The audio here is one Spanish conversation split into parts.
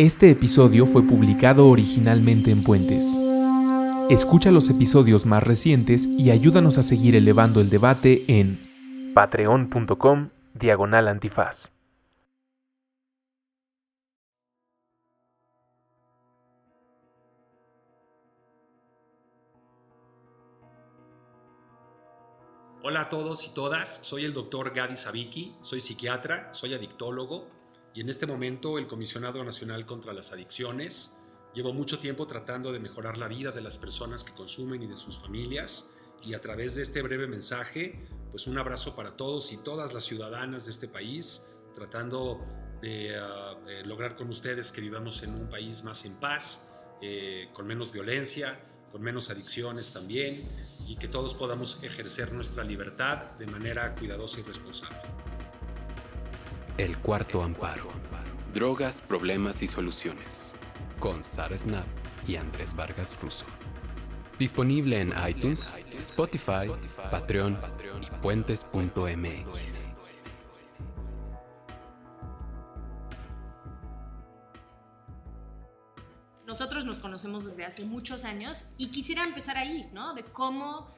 Este episodio fue publicado originalmente en Puentes. Escucha los episodios más recientes y ayúdanos a seguir elevando el debate en patreon.com diagonal antifaz. Hola a todos y todas, soy el doctor Gadi Sabiki, soy psiquiatra, soy adictólogo y en este momento el comisionado nacional contra las adicciones. Llevo mucho tiempo tratando de mejorar la vida de las personas que consumen y de sus familias y a través de este breve mensaje, pues un abrazo para todos y todas las ciudadanas de este país, tratando de uh, eh, lograr con ustedes que vivamos en un país más en paz, eh, con menos violencia, con menos adicciones también y que todos podamos ejercer nuestra libertad de manera cuidadosa y responsable. El cuarto amparo. Drogas, problemas y soluciones. Con Sara Snap y Andrés Vargas Russo. Disponible en iTunes, Spotify, Patreon y puentes.mx. nosotros nos conocemos desde hace muchos años y quisiera empezar ahí, ¿no? De cómo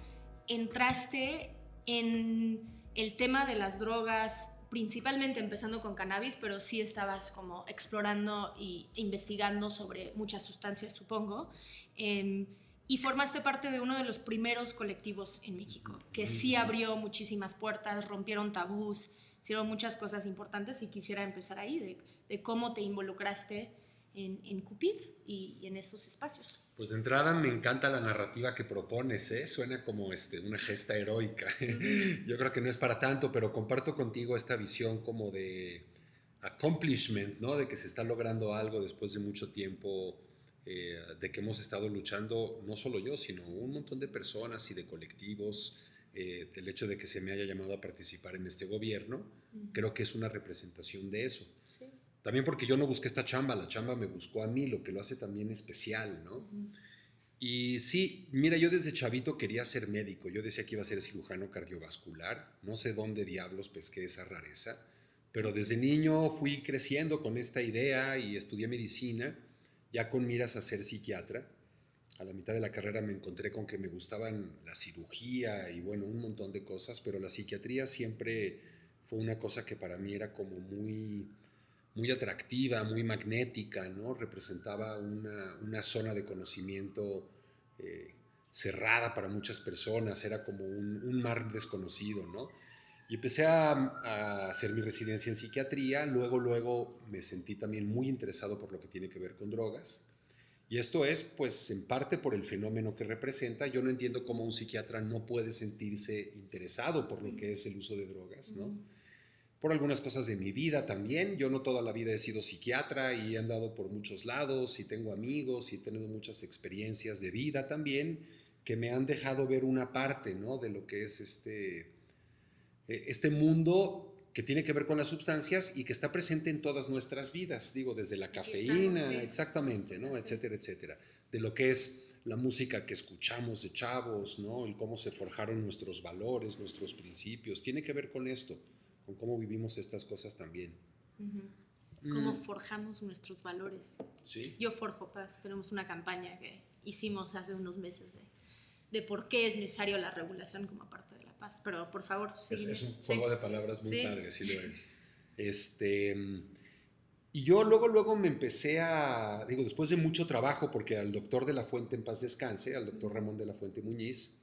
entraste en el tema de las drogas, principalmente empezando con cannabis, pero sí estabas como explorando e investigando sobre muchas sustancias, supongo. Eh, y formaste parte de uno de los primeros colectivos en México, que sí abrió muchísimas puertas, rompieron tabús, hicieron muchas cosas importantes y quisiera empezar ahí, de, de cómo te involucraste en, en Cupid y, y, en esos espacios. Pues de entrada me encanta la narrativa que propones, ¿eh? suena como este, una gesta heroica. Yo creo que no es para tanto, pero comparto contigo esta visión como de accomplishment, ¿no? de que se está logrando algo después de mucho tiempo, eh, de que hemos estado luchando, no solo yo, sino un montón de personas y de colectivos. Eh, el hecho de que se me haya llamado a participar en este gobierno, uh -huh. creo que es una representación de eso. Sí. También porque yo no busqué esta chamba, la chamba me buscó a mí, lo que lo hace también especial, ¿no? Uh -huh. Y sí, mira, yo desde chavito quería ser médico, yo decía que iba a ser cirujano cardiovascular, no sé dónde diablos pesqué esa rareza, pero desde niño fui creciendo con esta idea y estudié medicina, ya con miras a ser psiquiatra. A la mitad de la carrera me encontré con que me gustaban la cirugía y bueno, un montón de cosas, pero la psiquiatría siempre fue una cosa que para mí era como muy muy atractiva, muy magnética, ¿no? Representaba una, una zona de conocimiento eh, cerrada para muchas personas, era como un, un mar desconocido, ¿no? Y empecé a, a, hacer mi residencia en psiquiatría, luego, luego me sentí también muy interesado por lo que tiene que ver con drogas. Y esto es, pues, en parte por el fenómeno que representa. Yo no entiendo cómo un psiquiatra no puede sentirse interesado por lo que es el uso de drogas, ¿no? Por algunas cosas de mi vida también. Yo no toda la vida he sido psiquiatra y he andado por muchos lados y tengo amigos y he tenido muchas experiencias de vida también que me han dejado ver una parte ¿no? de lo que es este, este mundo que tiene que ver con las sustancias y que está presente en todas nuestras vidas, digo, desde la cafeína, estamos, sí. exactamente, ¿no? etcétera, etcétera, de lo que es la música que escuchamos de chavos, ¿no? el cómo se forjaron nuestros valores, nuestros principios, tiene que ver con esto con cómo vivimos estas cosas también. Uh -huh. Cómo mm. forjamos nuestros valores. Sí. Yo forjo paz. Tenemos una campaña que hicimos hace unos meses de, de por qué es necesario la regulación como parte de la paz. Pero por favor, sí. Es, es, un juego sí. de palabras muy sí. padre, sí lo es. Este, y yo luego, luego me empecé a, digo, después de mucho trabajo, porque al doctor de la Fuente en paz descanse, al doctor Ramón de la Fuente Muñiz,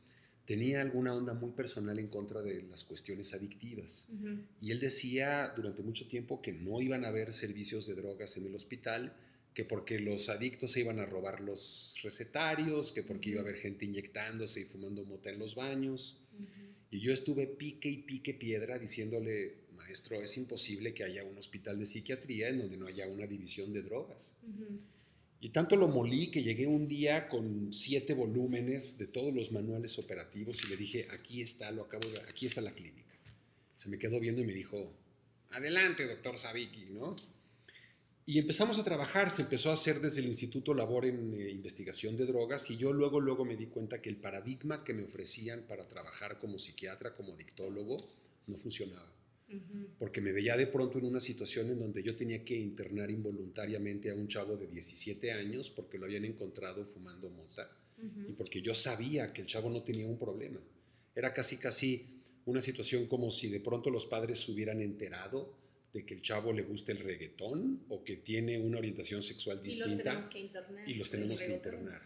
tenía alguna onda muy personal en contra de las cuestiones adictivas. Uh -huh. Y él decía durante mucho tiempo que no iban a haber servicios de drogas en el hospital, que porque los adictos se iban a robar los recetarios, que porque iba a haber gente inyectándose y fumando mota en los baños. Uh -huh. Y yo estuve pique y pique piedra diciéndole, maestro, es imposible que haya un hospital de psiquiatría en donde no haya una división de drogas. Uh -huh. Y tanto lo molí que llegué un día con siete volúmenes de todos los manuales operativos y le dije, aquí está, lo acabo de, aquí está la clínica. Se me quedó viendo y me dijo, adelante, doctor Sabiki, ¿no? Y empezamos a trabajar, se empezó a hacer desde el Instituto Labor en eh, Investigación de Drogas y yo luego, luego me di cuenta que el paradigma que me ofrecían para trabajar como psiquiatra, como adictólogo, no funcionaba. Porque me veía de pronto en una situación en donde yo tenía que internar involuntariamente a un chavo de 17 años porque lo habían encontrado fumando mota y porque yo sabía que el chavo no tenía un problema. Era casi, casi una situación como si de pronto los padres se hubieran enterado de que el chavo le gusta el reggaetón o que tiene una orientación sexual distinta. Y los tenemos que internar. Y los tenemos que internar.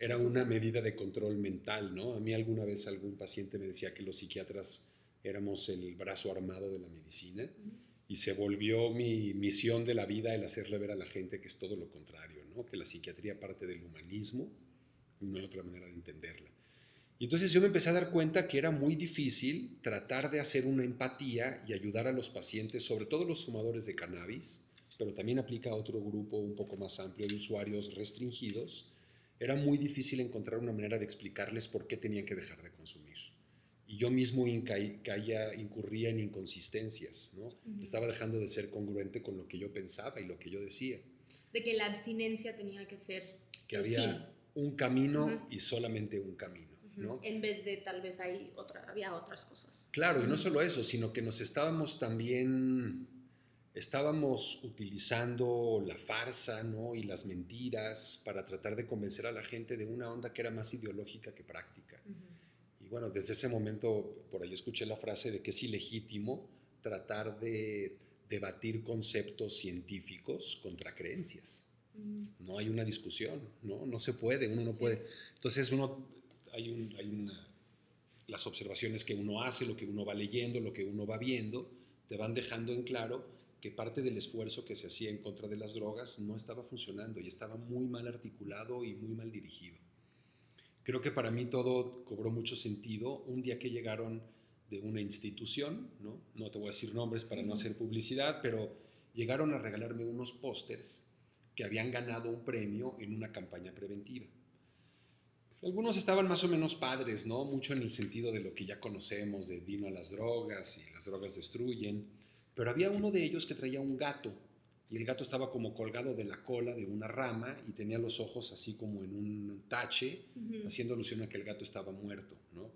Era una medida de control mental, ¿no? A mí alguna vez algún paciente me decía que los psiquiatras éramos el brazo armado de la medicina y se volvió mi misión de la vida el hacerle ver a la gente que es todo lo contrario, ¿no? Que la psiquiatría parte del humanismo, no hay otra manera de entenderla. Y entonces yo me empecé a dar cuenta que era muy difícil tratar de hacer una empatía y ayudar a los pacientes, sobre todo los fumadores de cannabis, pero también aplica a otro grupo un poco más amplio de usuarios restringidos, era muy difícil encontrar una manera de explicarles por qué tenían que dejar de consumir. Y yo mismo caía, incurría en inconsistencias, ¿no? Estaba dejando de ser congruente con lo que yo pensaba y lo que yo decía. De que la abstinencia tenía que ser... Que había un camino y solamente un camino. ¿no? En vez de tal vez hay otra, había otras cosas. Claro, y no solo eso, sino que nos estábamos también estábamos utilizando la farsa ¿no? y las mentiras para tratar de convencer a la gente de una onda que era más ideológica que práctica. Y bueno, desde ese momento por ahí escuché la frase de que es ilegítimo tratar de debatir conceptos científicos contra creencias. No hay una discusión, ¿no? No se puede, uno no puede. Entonces uno, hay, un, hay una, las observaciones que uno hace, lo que uno va leyendo, lo que uno va viendo, te van dejando en claro que parte del esfuerzo que se hacía en contra de las drogas no estaba funcionando y estaba muy mal articulado y muy mal dirigido. Creo que para mí todo cobró mucho sentido un día que llegaron de una institución, no, no te voy a decir nombres para no hacer publicidad, pero llegaron a regalarme unos pósters que habían ganado un premio en una campaña preventiva. Algunos estaban más o menos padres, ¿no? Mucho en el sentido de lo que ya conocemos, de vino a las drogas y las drogas destruyen pero había uno de ellos que traía un gato y el gato estaba como colgado de la cola de una rama y tenía los ojos así como en un tache, haciendo alusión a que el gato estaba muerto, ¿no?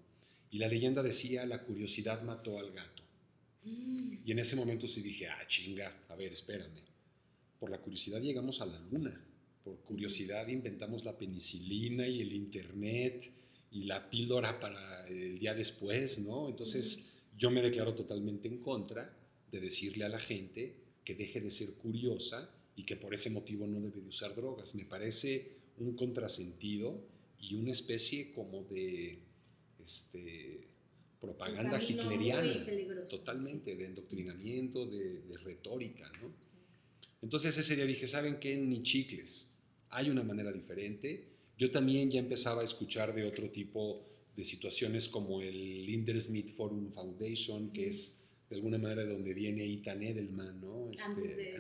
Y la leyenda decía, la curiosidad mató al gato. Mm. Y en ese momento sí dije, ah, chinga, a ver, espérame. Por la curiosidad llegamos a la luna. Por curiosidad inventamos la penicilina y el internet y la píldora para el día después, ¿no? Entonces yo me declaro totalmente en contra de decirle a la gente que deje de ser curiosa y que por ese motivo no debe de usar drogas. Me parece un contrasentido y una especie como de este, propaganda hitleriana, totalmente, de endoctrinamiento, de, retórica. ¿no? Entonces ese día dije, ¿saben qué? Ni chicles. Hay una manera diferente. Yo también ya empezaba a escuchar de otro tipo de situaciones como el Linder Smith Forum Foundation, que es de alguna manera de donde viene Ethan Edelman, ¿no? Este,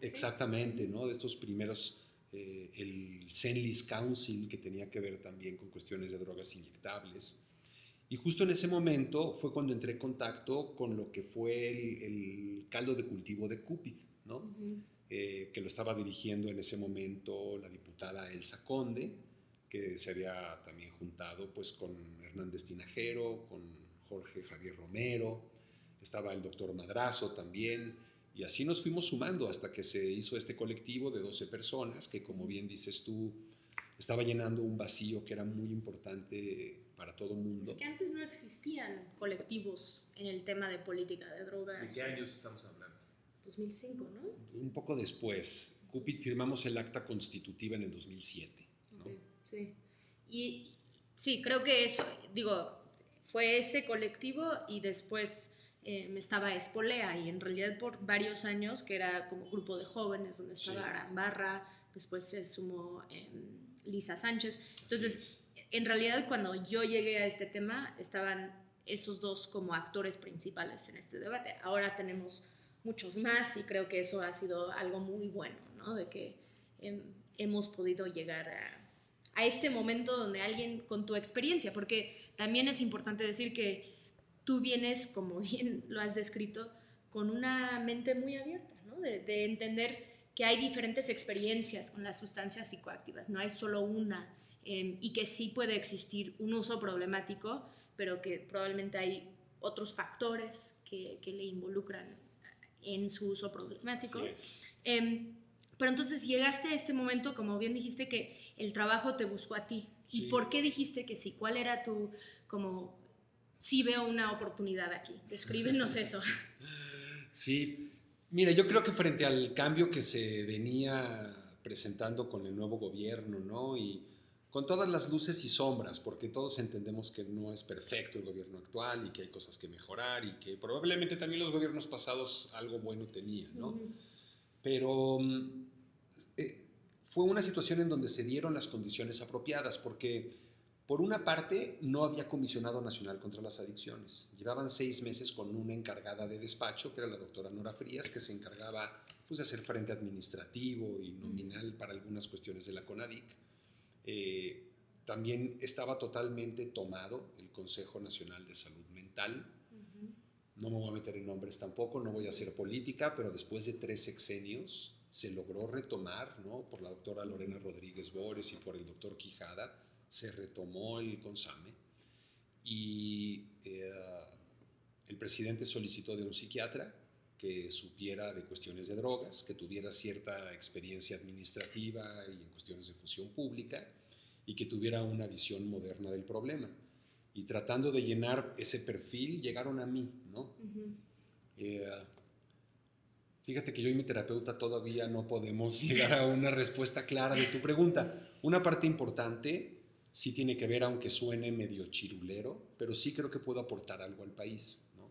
exactamente, ¿no? De estos primeros, eh, el Senlis Council, que tenía que ver también con cuestiones de drogas inyectables. Y justo en ese momento fue cuando entré en contacto con lo que fue el, caldo de cultivo de Cupid, ¿no? Eh, que lo estaba dirigiendo en ese momento la diputada Elsa Conde, que se había también juntado pues con Hernández Tinajero, con Jorge Javier Romero, estaba el doctor Madrazo también, y así nos fuimos sumando hasta que se hizo este colectivo de 12 personas que, como bien dices tú, estaba llenando un vacío que era muy importante para todo el mundo. Es que antes no existían colectivos en el tema de política de drogas. ¿De qué años estamos hablando? 2005, ¿no? Un poco después. Cupid firmamos el acta constitutiva en el 2007. ¿no? sí. Y sí, creo que eso, digo, fue ese colectivo y después eh, me estaba Espolea y en realidad por varios años, que era como grupo de jóvenes, donde estaba Arambarra, después se sumó em, Lisa Sánchez. Entonces, en realidad cuando yo llegué a este tema, estaban esos dos como actores principales en este debate. Ahora tenemos muchos más y creo que eso ha sido algo muy bueno, ¿no? De que em, hemos podido llegar a, a este momento donde alguien con tu experiencia, porque también es importante decir que tú vienes, como bien lo has descrito, con una mente muy abierta, ¿no? de, entender que hay diferentes experiencias con las sustancias psicoactivas, no hay solo una, em, y que sí puede existir un uso problemático, pero que probablemente hay otros factores que, que le involucran en su uso problemático. Em, pero entonces llegaste a este momento, como bien dijiste, que el trabajo te buscó a ti. Sí. ¿Y por qué dijiste que sí? ¿Cuál era tu, como, sí veo una oportunidad aquí? Descríbenos eso. Sí, mira, yo creo que frente al cambio que se venía presentando con el nuevo gobierno, ¿no? Y con todas las luces y sombras, porque todos entendemos que no es perfecto el gobierno actual y que hay cosas que mejorar y que probablemente también los gobiernos pasados algo bueno tenían, ¿no? Ujú. Pero mm, eh, fue una situación en donde se dieron las condiciones apropiadas, porque por una parte no había comisionado nacional contra las adicciones. Llevaban seis meses con una encargada de despacho, que era la doctora Nora Frías, que se encargaba pues, de hacer frente administrativo y nominal para algunas cuestiones de la CONADIC. Eh, también estaba totalmente tomado el Consejo Nacional de Salud Mental, no me voy a meter en nombres tampoco, no voy a hacer política, pero después de tres sexenios se logró retomar, ¿no? Por la doctora Lorena Rodríguez Bores y por el doctor Quijada, se retomó el CONSAME y eh, el presidente solicitó de un psiquiatra que supiera de cuestiones de drogas, que tuviera cierta experiencia administrativa y en cuestiones de función pública y que tuviera una visión moderna del problema. Y tratando de llenar ese perfil, llegaron a mí, ¿no? Eh, fíjate que yo y mi terapeuta todavía no podemos llegar a una respuesta clara de tu pregunta. Una parte importante sí tiene que ver, aunque suene medio chirulero, pero sí creo que puedo aportar algo al país. ¿no?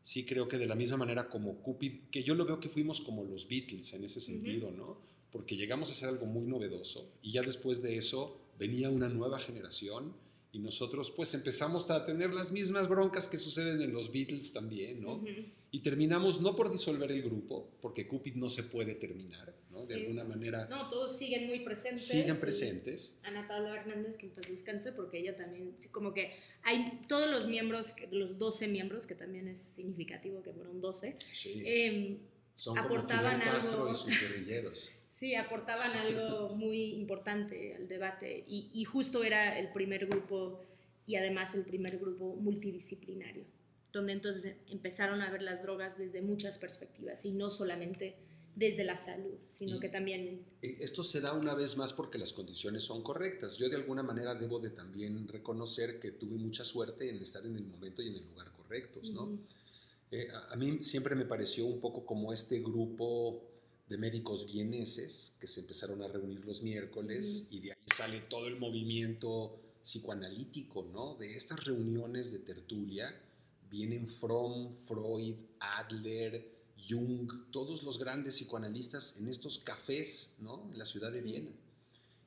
Sí creo que de la misma manera como Cupid, que yo lo veo que fuimos como los Beatles en ese sentido, ¿no? Porque llegamos a hacer algo muy novedoso y ya después de eso venía una nueva generación y nosotros pues empezamos a tener las mismas broncas que suceden en los Beatles también, ¿no? Ujú. Y terminamos no por disolver el grupo, porque Cupid no se puede terminar, ¿no? De Sí. alguna manera No, todos siguen muy presentes. siguen presentes. Ana Paula Hernández, que paz descanse, porque ella también, como que hay todos los miembros, los 12 miembros, que también es significativo que fueron 12, Sí. em, Son aportaban como Castro algo. y sus guerrilleros. Sí, aportaban algo muy importante al debate y, y justo era el primer grupo y además el primer grupo multidisciplinario, donde entonces empezaron a ver las drogas desde muchas perspectivas y no solamente desde la salud, sino Y- que también... Esto se da una vez más porque las condiciones son correctas. Yo de alguna manera debo de también reconocer que tuve mucha suerte en estar en el momento y en el lugar correctos, ¿no? Ujú. Eh, a, a mí siempre me pareció un poco como este grupo de médicos vieneses que se empezaron a reunir los miércoles y de ahí sale todo el movimiento psicoanalítico, ¿no? De estas reuniones de tertulia vienen Fromm, Freud, Adler, Jung, todos los grandes psicoanalistas en estos cafés, ¿no? En la ciudad de Viena.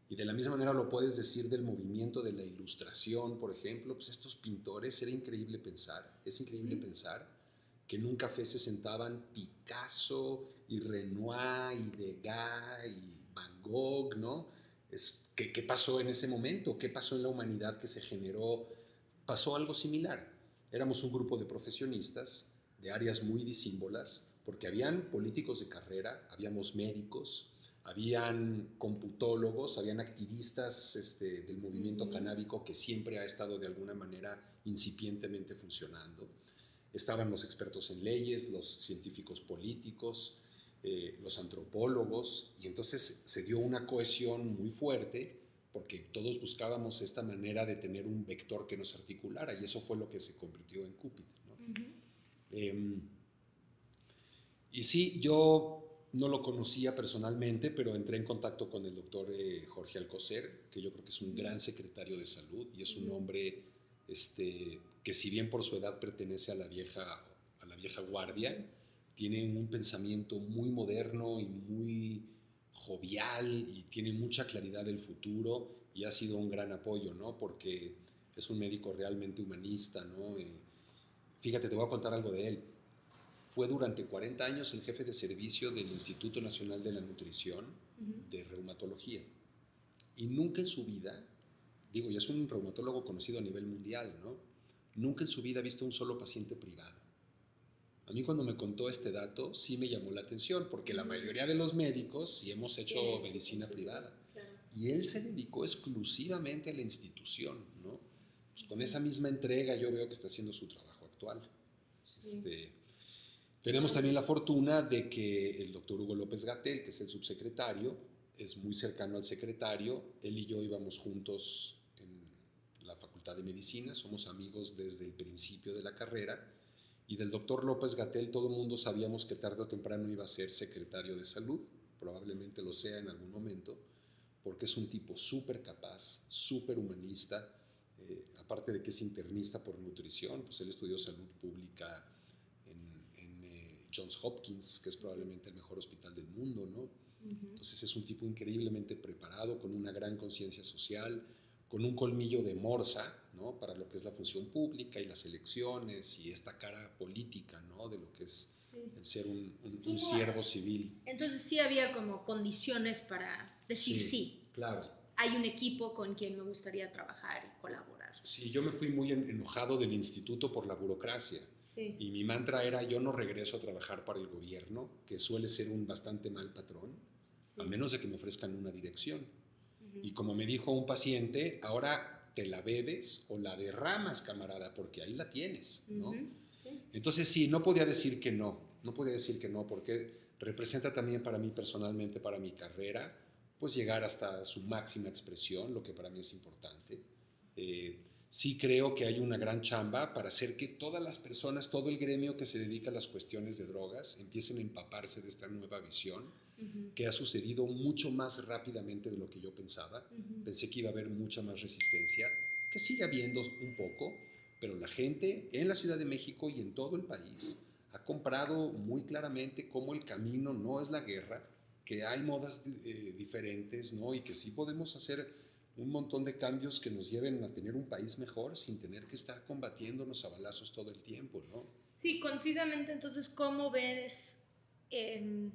Y de la misma manera lo puedes decir del movimiento de la ilustración, por ejemplo, pues estos pintores, era increíble pensar, es increíble pensar que en un café se sentaban Picasso y Renoir y Degas y Van Gogh, ¿no? Es, ¿qué, ¿Qué pasó en ese momento? ¿Qué pasó en la humanidad que se generó? Pasó algo similar. Éramos un grupo de profesionistas de áreas muy disímbolas, porque habían políticos de carrera, habíamos médicos, habían computólogos, habían activistas este, del movimiento canábico que siempre ha estado de alguna manera incipientemente funcionando. Estaban los expertos en leyes, los científicos políticos, eh, los antropólogos, y entonces se dio una cohesión muy fuerte porque todos buscábamos esta manera de tener un vector que nos articulara, y eso fue lo que se convirtió en Cupid. Em, y sí, yo no lo conocía personalmente, pero entré en contacto con el doctor eh, Jorge Alcocer, que yo creo que es un gran secretario de salud y es un hombre este, que si bien por su edad pertenece a la vieja, a la vieja guardia, tiene un pensamiento muy moderno y muy jovial y tiene mucha claridad del futuro y ha sido un gran apoyo, ¿no? Porque es un médico realmente humanista, ¿no? Eh, fíjate, te voy a contar algo de él. Fue durante 40 años el jefe de servicio del Instituto Nacional de la Nutrición de Reumatología. Y nunca en su vida, digo, y es un reumatólogo conocido a nivel mundial, ¿no? Nunca en su vida ha visto un solo paciente privado. A mí cuando me contó este dato sí me llamó la atención, porque la mayoría de los médicos sí hemos hecho Sí, medicina sí. privada. Claro. Y él se dedicó exclusivamente a la institución, ¿no? Pues con esa misma entrega yo veo que está haciendo su trabajo actual. Este, tenemos también la fortuna de que el doctor Hugo López Gatel, que es el subsecretario, es muy cercano al secretario. Él y yo íbamos juntos en la Facultad de Medicina, somos amigos desde el principio de la carrera. Y del doctor López Gatel todo el mundo sabíamos que tarde o temprano iba a ser secretario de salud, probablemente lo sea en algún momento, porque es un tipo súper capaz, súper humanista, eh, aparte de que es internista por nutrición, pues él estudió salud pública en, en eh, Johns Hopkins, que es probablemente el mejor hospital del mundo, ¿no? Entonces es un tipo increíblemente preparado, con una gran conciencia social, con un colmillo de morsa, ¿no? Para lo que es la función pública y las elecciones y esta cara política, ¿no? De lo que es el ser un, un, siervo civil. Entonces sí había como condiciones para decir sí. sí. Claro. Hay un equipo con quien me gustaría trabajar y colaborar. Sí, yo me fui muy enojado del instituto por la burocracia. Sí. Y mi mantra era, yo no regreso a trabajar para el gobierno, que suele ser un bastante mal patrón, a menos de que me ofrezcan una dirección. Y como me dijo un paciente, ahora te la bebes o la derramas, camarada, porque ahí la tienes, ¿no? sí. Entonces sí, no podía decir que no, no podía decir que no, porque representa también para mí personalmente, para mi carrera, pues llegar hasta su máxima expresión, lo que para mí es importante. Eh, sí creo que hay una gran chamba para hacer que todas las personas, todo el gremio que se dedica a las cuestiones de drogas empiecen a empaparse de esta nueva visión que ha sucedido mucho más rápidamente de lo que yo pensaba. Pensé que iba a haber mucha más resistencia, que sigue habiendo un poco, pero la gente en la Ciudad de México y en todo el país ha comprado muy claramente cómo el camino no es la guerra, que hay modas eh, diferentes, ¿no? Y que sí podemos hacer un montón de cambios que nos lleven a tener un país mejor sin tener que estar combatiéndonos a balazos todo el tiempo, ¿no? Sí, concisamente, entonces, ¿cómo ves eh,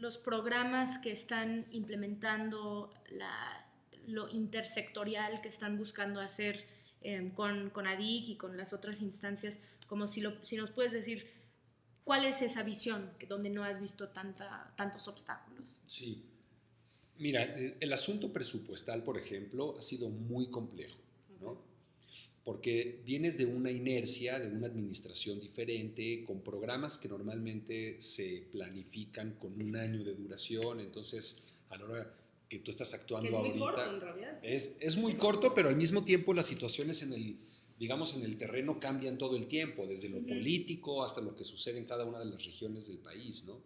los programas que están implementando la, lo intersectorial que están buscando hacer eh, con, con ADIC y con las otras instancias? Como si, lo, si nos puedes decir, ¿cuál es esa visión que, donde no has visto tanta, tantos obstáculos? Sí. Mira, el asunto presupuestal, por ejemplo, ha sido muy complejo, ¿no? Porque vienes de una inercia, de una administración diferente, con programas que normalmente se planifican con un año de duración, entonces a la hora que tú estás actuando es muy ahorita corto, en realidad. sí. es, es muy corto, pero al mismo tiempo las situaciones en el, digamos, en el terreno cambian todo el tiempo, desde lo político hasta lo que sucede en cada una de las regiones del país, ¿no?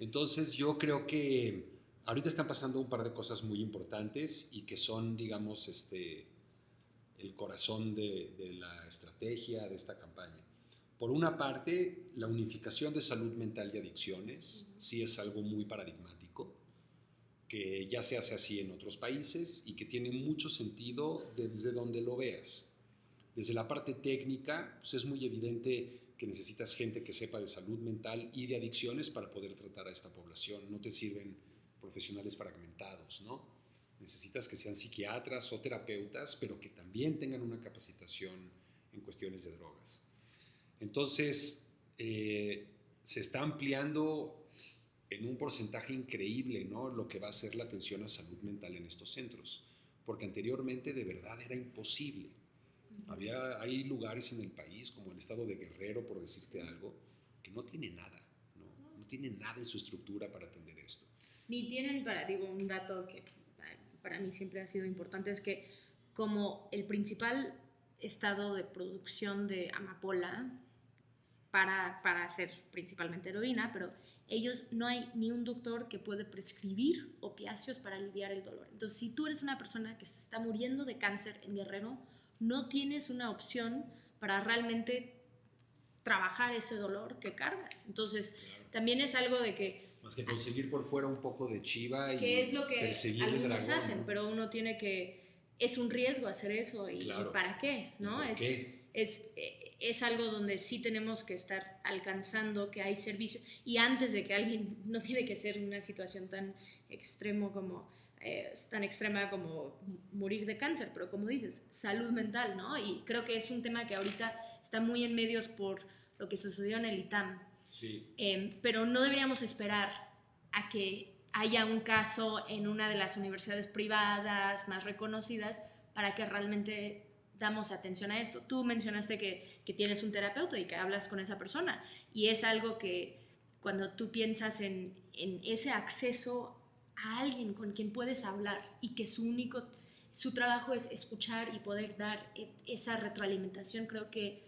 Entonces yo creo que ahorita están pasando un par de cosas muy importantes y que son, digamos, este, el corazón de, de la estrategia de esta campaña. Por una parte, la unificación de salud mental y adicciones sí es algo muy paradigmático, que ya se hace así en otros países y que tiene mucho sentido desde donde lo veas. Desde la parte técnica, pues es muy evidente que necesitas gente que sepa de salud mental y de adicciones para poder tratar a esta población. No te sirven profesionales fragmentados, ¿no? Necesitas que sean psiquiatras o terapeutas, pero que también tengan una capacitación en cuestiones de drogas. Entonces, eh, se está ampliando en un porcentaje increíble, ¿no? Lo que va a ser la atención a salud mental en estos centros, porque anteriormente de verdad era imposible. Había, hay lugares en el país, como el estado de Guerrero, por decirte algo, que no tiene nada, ¿no? No tiene nada en su estructura para atender esto. Ni tienen, para, digo, un dato que para mí siempre ha sido importante, es que como el principal estado de producción de amapola para, para hacer principalmente heroína, pero ellos no hay ni un doctor que puede prescribir opiáceos para aliviar el dolor. Entonces, si tú eres una persona que se está muriendo de cáncer en Guerrero, no tienes una opción para realmente trabajar ese dolor que cargas. Entonces, también es algo de que Más que conseguir por fuera un poco de chiva y que es lo que perseguir el algunos dragón, hacen, ¿no? pero uno tiene que es un riesgo hacer eso y, Claro. para qué, ¿no? ¿Por es, qué? Es, eh, es algo donde sí tenemos que estar alcanzando que hay servicio y antes de que alguien no tiene que ser una situación tan extremo como eh, tan extrema como morir de cáncer, pero como dices, salud mental, ¿no? Y creo que es un tema que ahorita está muy en medios por lo que sucedió en el ITAM. Sí, Eh, pero no deberíamos esperar a que haya un caso en una de las universidades privadas más reconocidas para que realmente damos atención a esto. Tú mencionaste que, que tienes un terapeuta y que hablas con esa persona y es algo que cuando tú piensas en, en ese acceso a alguien con quien puedes hablar y que su único, su trabajo es escuchar y poder dar e, esa retroalimentación, creo que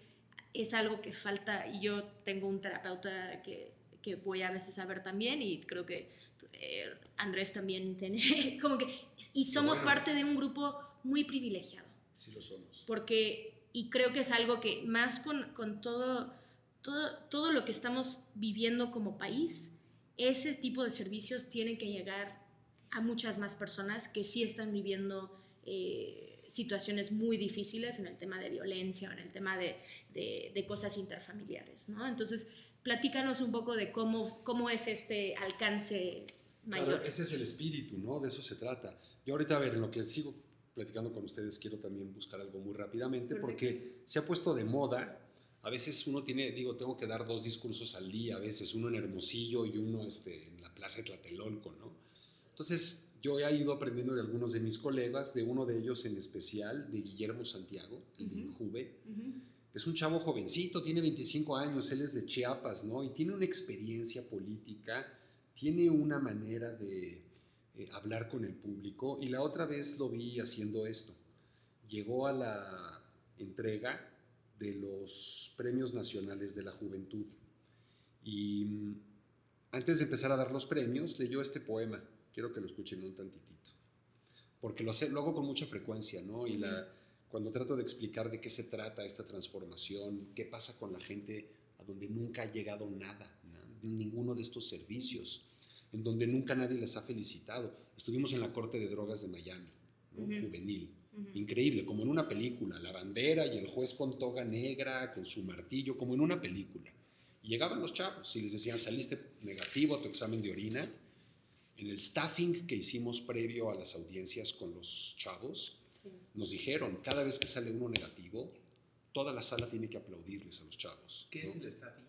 es algo que falta y yo tengo un terapeuta que, que voy a veces a ver también y creo que eh, Andrés también tiene, como que, y somos parte de un grupo muy privilegiado. Sí lo somos. Porque, y creo que es algo que más con, con todo, todo, todo lo que estamos viviendo como país, ese tipo de servicios tienen que llegar a muchas más personas que sí están viviendo eh, situaciones muy difíciles en el tema de violencia, en el tema de, de, de, cosas interfamiliares, ¿no? Entonces, platícanos un poco de cómo, cómo es este alcance mayor. Claro, ese es el espíritu, ¿no? De eso se trata. Yo ahorita, a ver, en lo que sigo platicando con ustedes, quiero también buscar algo muy rápidamente, Perfecto. porque se ha puesto de moda a veces uno tiene, digo, tengo que dar dos discursos al día, a veces uno en Hermosillo y uno este, en la Plaza de Tlatelolco, ¿no? Entonces, yo he ido aprendiendo de algunos de mis colegas, de uno de ellos en especial, de Guillermo Santiago, el uh -huh. de. Uh -huh. Es un chavo jovencito, tiene 25 años, él es de Chiapas, ¿no? Y tiene una experiencia política, tiene una manera de eh, hablar con el público. Y la otra vez lo vi haciendo esto. Llegó a la entrega de los premios nacionales de la juventud. Y mm, antes de empezar a dar los premios, leyó este poema. Quiero que lo escuchen un tantitito. Porque lo, sé, lo hago con mucha frecuencia, ¿no? Y la, cuando trato de explicar de qué se trata esta transformación, qué pasa con la gente a donde nunca ha llegado nada, ¿no? ninguno de estos servicios, en donde nunca nadie les ha felicitado. Estuvimos en la Corte de Drogas de Miami, ¿no? uh -huh. juvenil. Uh -huh. Increíble, como en una película, la bandera y el juez con toga negra, con su martillo, como en una película. Y llegaban los chavos y les decían, saliste negativo a tu examen de orina. En el staffing que hicimos previo a las audiencias con los chavos, sí. nos dijeron, cada vez que sale uno negativo, toda la sala tiene que aplaudirles a los chavos. ¿Qué ¿no? es el staffing?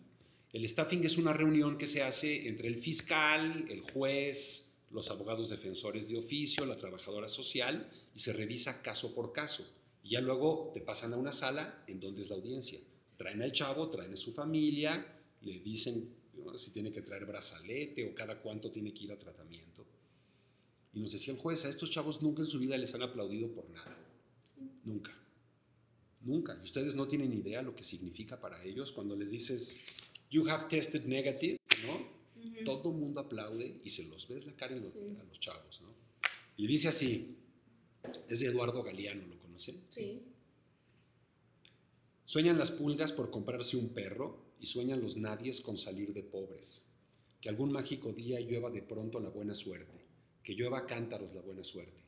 El staffing es una reunión que se hace entre el fiscal, el juez, los abogados defensores de oficio, la trabajadora social, y se revisa caso por caso. Y ya luego te pasan a una sala en donde es la audiencia. Traen al chavo, traen a su familia, le dicen ¿no? si tiene que traer brazalete o cada cuánto tiene que ir a tratamiento. Y nos decía el juez, a estos chavos nunca en su vida les han aplaudido por nada. Nunca. Nunca. Y ustedes no tienen idea lo que significa para ellos cuando les dices, you have tested negative, ¿no? Uh -huh. Todo el mundo aplaude y se los ves la cara en los, sí. a los chavos, ¿no? Y dice así, es de Eduardo Galeano, ¿lo conocen? Sí. Sueñan las pulgas por comprarse un perro y sueñan los nadies con salir de pobres. Que algún mágico día llueva de pronto la buena suerte, que llueva cántaros la buena suerte.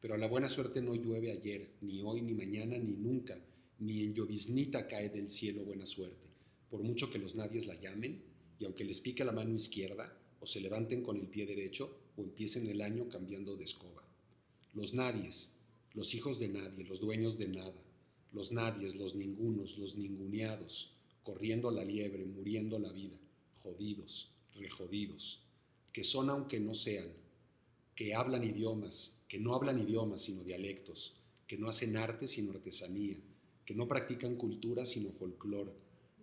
Pero la buena suerte no llueve ayer, ni hoy, ni mañana, ni nunca, ni en lloviznita cae del cielo buena suerte por mucho que los nadies la llamen, y aunque les pique la mano izquierda, o se levanten con el pie derecho, o empiecen el año cambiando de escoba. Los nadies, los hijos de nadie, los dueños de nada, los nadies, los ningunos, los ninguneados, corriendo la liebre, muriendo la vida, jodidos, rejodidos, que son aunque no sean, que hablan idiomas, que no hablan idiomas sino dialectos, que no hacen arte sino artesanía, que no practican cultura sino folclore,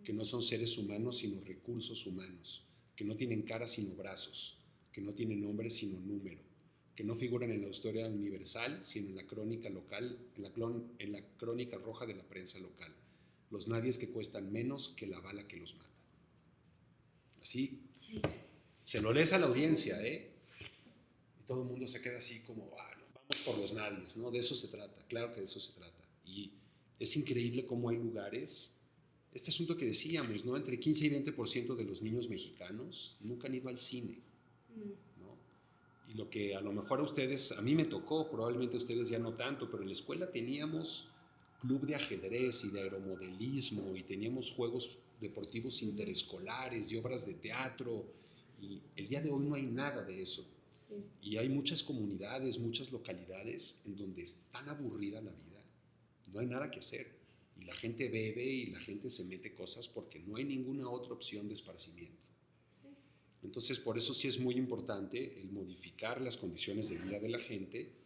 que no son seres humanos sino recursos humanos, que no tienen cara sino brazos, que no tienen nombre sino número, que no figuran en la historia universal sino en la crónica local, en la crónica roja de la prensa local, los nadies que cuestan menos que la bala que los mata. Así, sí. se lo lees a la audiencia, ¿eh? Y todo el mundo se queda así como, ah, no, vamos por los nadies, ¿no? De eso se trata, claro que de eso se trata. Y es increíble cómo hay lugares este asunto que decíamos, ¿no? Entre 15 y 20% de los niños mexicanos nunca han ido al cine, ¿no? Y lo que a lo mejor a ustedes, a mí me tocó, probablemente a ustedes ya no tanto, pero en la escuela teníamos club de ajedrez y de aeromodelismo y teníamos juegos deportivos interescolares y obras de teatro y el día de hoy no hay nada de eso. Sí. Y hay muchas comunidades, muchas localidades en donde es tan aburrida la vida, no hay nada que hacer y la gente bebe y la gente se mete cosas porque no hay ninguna otra opción de esparcimiento. Entonces, por eso sí es muy importante el modificar las condiciones de vida de la gente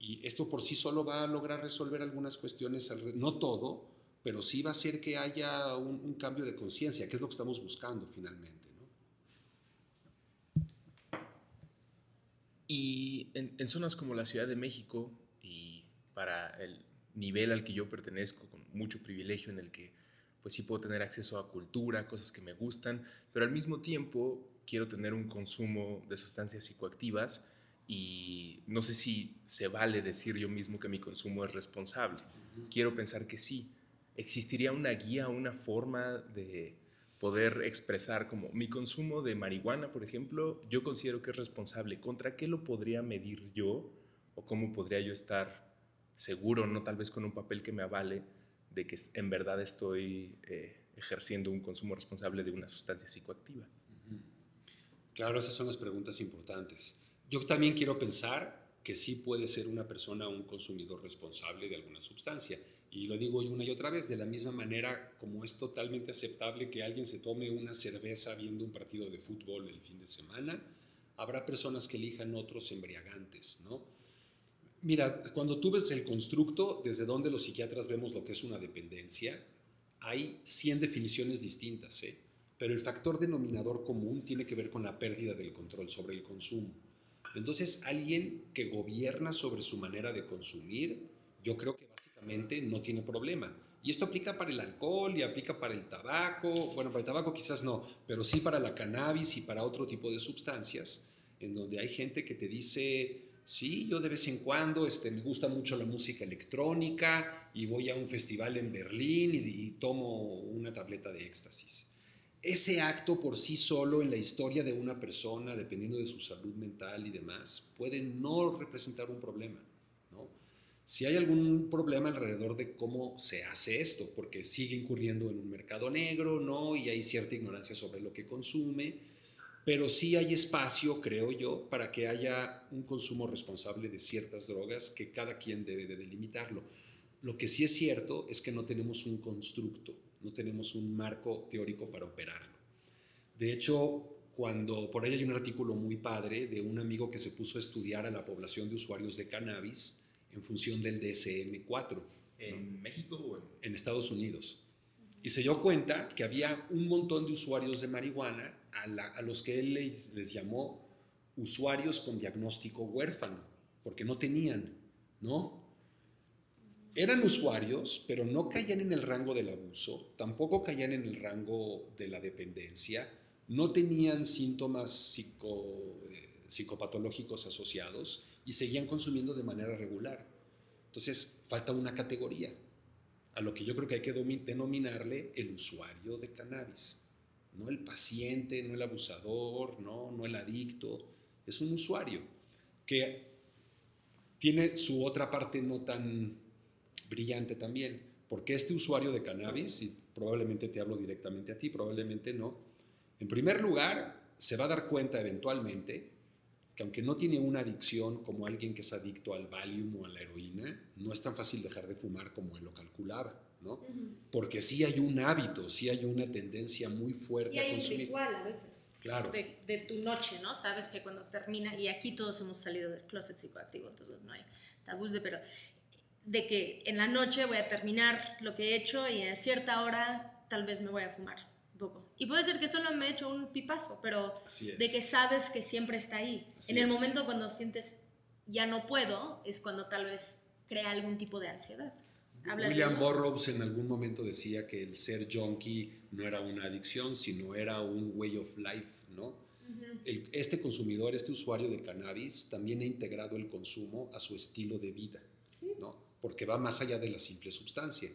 Y esto por sí solo va a lograr resolver algunas cuestiones, no todo, pero sí va a hacer que haya un, cambio de conciencia, que es lo que estamos buscando finalmente. Y en, zonas como la Ciudad de México y para el nivel al que yo pertenezco, con mucho privilegio en el que pues sí puedo tener acceso a cultura, cosas que me gustan, pero al mismo tiempo quiero tener un consumo de sustancias psicoactivas y no sé si se vale decir yo mismo que mi consumo es responsable. Quiero pensar que sí. ¿Existiría una guía, una forma de poder expresar como mi consumo de marihuana, por ejemplo, yo considero que es responsable. ¿Contra qué lo podría medir yo? ¿O cómo podría yo estar seguro, no tal vez con un papel que me avale, de que en verdad estoy eh, ejerciendo un consumo responsable de una sustancia psicoactiva? Claro, esas son las preguntas importantes. Yo también quiero pensar que sí puede ser una persona un consumidor responsable de alguna sustancia. Y lo digo una y otra vez, de la misma manera como es totalmente aceptable que alguien se tome una cerveza viendo un partido de fútbol el fin de semana, habrá personas que elijan otros embriagantes, ¿no? Mira, cuando tú ves el constructo, desde donde los psiquiatras vemos lo que es una dependencia, hay 100 definiciones distintas, ¿eh? pero el factor denominador común tiene que ver con la pérdida del control sobre el consumo. Entonces, alguien que gobierna sobre su manera de consumir, yo creo que básicamente no tiene problema. Y esto aplica para el alcohol y aplica para el tabaco, bueno, para el tabaco quizás no, pero sí para la cannabis y para otro tipo de sustancias, en donde hay gente que te dice, sí, yo de vez en cuando este, me gusta mucho la música electrónica y voy a un festival en Berlín y, y tomo una tableta de éxtasis ese acto por sí solo en la historia de una persona, dependiendo de su salud mental y demás, puede no representar un problema. ¿no? Si hay algún problema alrededor de cómo se hace esto, porque sigue incurriendo en un mercado negro, ¿no? Y hay cierta ignorancia sobre lo que consume, pero sí hay espacio, creo yo, para que haya un consumo responsable de ciertas drogas que cada quien debe de delimitarlo. Lo que sí es cierto es que no tenemos un constructo no tenemos un marco teórico para operarlo. De hecho, cuando por ahí hay un artículo muy padre de un amigo que se puso a estudiar a la población de usuarios de cannabis en función del DSM-4. ¿En México o en... en Estados Unidos? Y se dio cuenta que había un montón de usuarios de marihuana a, los que él les, les, llamó usuarios con diagnóstico huérfano, porque no tenían, ¿no? Eran usuarios, pero no caían en el rango del abuso, tampoco caían en el rango de la dependencia, no tenían síntomas eh, psicopatológicos asociados y seguían consumiendo de manera regular. Entonces, falta una categoría, a lo que yo creo que hay que denominarle el usuario de cannabis. No el paciente, no el abusador, no, no el adicto, es un usuario que tiene su otra parte no tan brillante también, porque este usuario de cannabis, y probablemente te hablo directamente a ti, probablemente no, en primer lugar, se va a dar cuenta eventualmente que aunque no tiene una adicción como alguien que es adicto al Valium o a la heroína, no es tan fácil dejar de fumar como él lo calculaba, ¿no? Porque sí hay un hábito, sí hay una tendencia muy fuerte y hay a consumir. un ritual a veces. Claro. De, de, tu noche, ¿no? Sabes que cuando termina, y aquí todos hemos salido del closet psicoactivo, entonces no hay tabús de, pero de que en la noche voy a terminar lo que he hecho y a cierta hora tal vez me voy a fumar un poco. Y puede ser que solo me he hecho un pipazo, pero de que sabes que siempre está ahí. en el momento cuando sientes ya no puedo, es cuando tal vez crea algún tipo de ansiedad. William Burroughs en algún momento decía que el ser junkie no era una adicción, sino era un way of life, ¿no? este consumidor, este usuario de cannabis, también ha integrado el consumo a su estilo de vida, ¿no? Porque va más allá de la simple sustancia.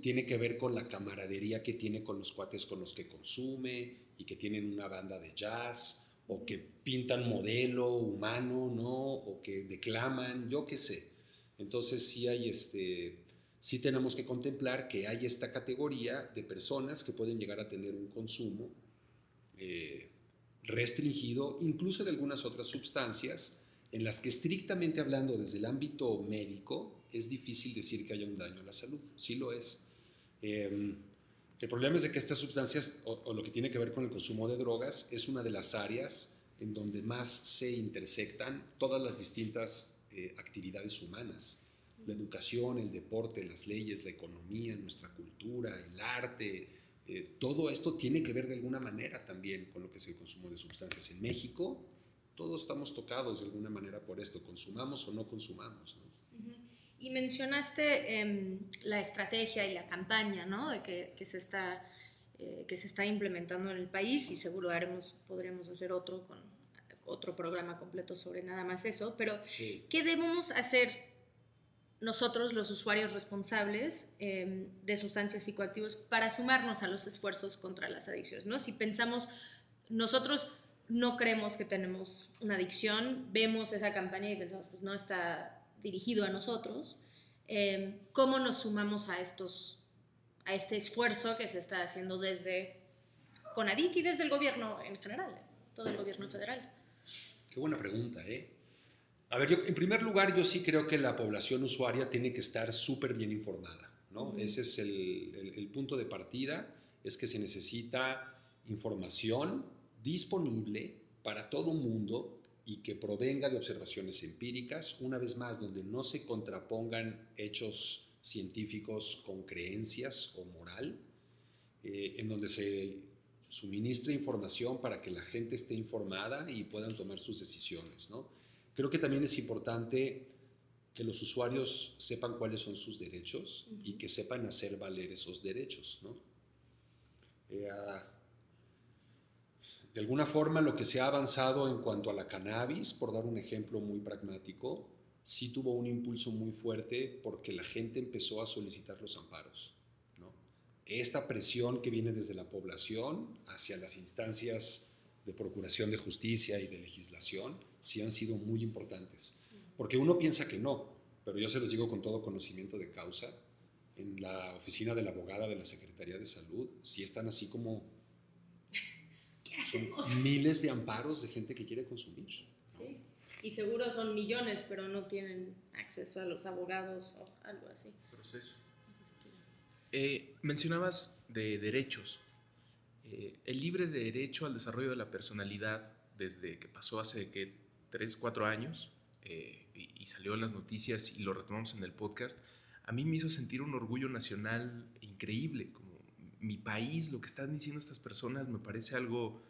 Tiene que ver con la camaradería que tiene con los cuates con los que consume y que tienen una banda de jazz o que pintan modelo humano, ¿no? O que declaman, yo qué sé. Entonces sí hay este, sí tenemos que contemplar que hay esta categoría de personas que pueden llegar a tener un consumo eh, restringido, incluso de algunas otras sustancias, en las que estrictamente hablando desde el ámbito médico, es difícil decir que haya un daño a la salud. Sí lo es. Em, el problema es de que estas sustancias, o, lo que tiene que ver con el consumo de drogas, es una de las áreas en donde más se intersectan todas las distintas eh, eh, actividades humanas. La educación, el deporte, las leyes, la economía, nuestra cultura, el arte, eh, todo esto tiene que ver de alguna manera también con lo que es el consumo de sustancias. En México, todos estamos tocados de alguna manera por esto, consumamos o no consumamos. Y mencionaste em, la estrategia y la campaña ¿no? de que, que se está, eh, que se está implementando en el país y seguro haremos, podremos hacer otro con otro programa completo sobre nada más eso, pero ¿qué debemos hacer nosotros, los usuarios responsables em, de sustancias psicoactivas, para sumarnos a los esfuerzos contra las adicciones? ¿no? Si pensamos, nosotros no creemos que tenemos una adicción, vemos esa campaña y pensamos, pues no está dirigido a nosotros, em, ¿cómo nos sumamos a, estos, a este esfuerzo que se está haciendo desde CONADIC y desde el gobierno en general, todo el gobierno federal? Qué buena pregunta, ¿eh? A ver, yo, en primer lugar, yo sí creo que la población usuaria tiene que estar súper bien informada, ¿no? Ese es el, el, punto de partida, es que se necesita información disponible para todo mundo y que provenga de observaciones empíricas, una vez más, donde no se contrapongan hechos científicos con creencias o moral, eh, en donde se suministre información para que la gente esté informada y puedan tomar sus decisiones. ¿no? Creo que también es importante que los usuarios sepan cuáles son sus derechos y que sepan hacer valer esos derechos. ¿no? Eh, de alguna forma, lo que se ha avanzado en cuanto a la cannabis, por dar un ejemplo muy pragmático, sí tuvo un impulso muy fuerte porque la gente empezó a solicitar los amparos esta presión que viene desde la población hacia las instancias de procuración de justicia y de legislación sí han sido muy importantes. Porque uno piensa que no, pero yo se los digo con todo conocimiento de causa. En la oficina de la abogada de la Secretaría de Salud sí están así como miles de amparos de gente que quiere consumir. Sí. Y seguro son millones, pero no tienen acceso a los abogados o algo así. Proceso. Eh, mencionabas de derechos. Eh, el libre derecho al desarrollo de la personalidad, desde que pasó hace que 3, 4 años eh, y, salió en las noticias y lo retomamos en el podcast, a mí me hizo sentir un orgullo nacional increíble. Mi país, lo que están diciendo estas personas, me parece algo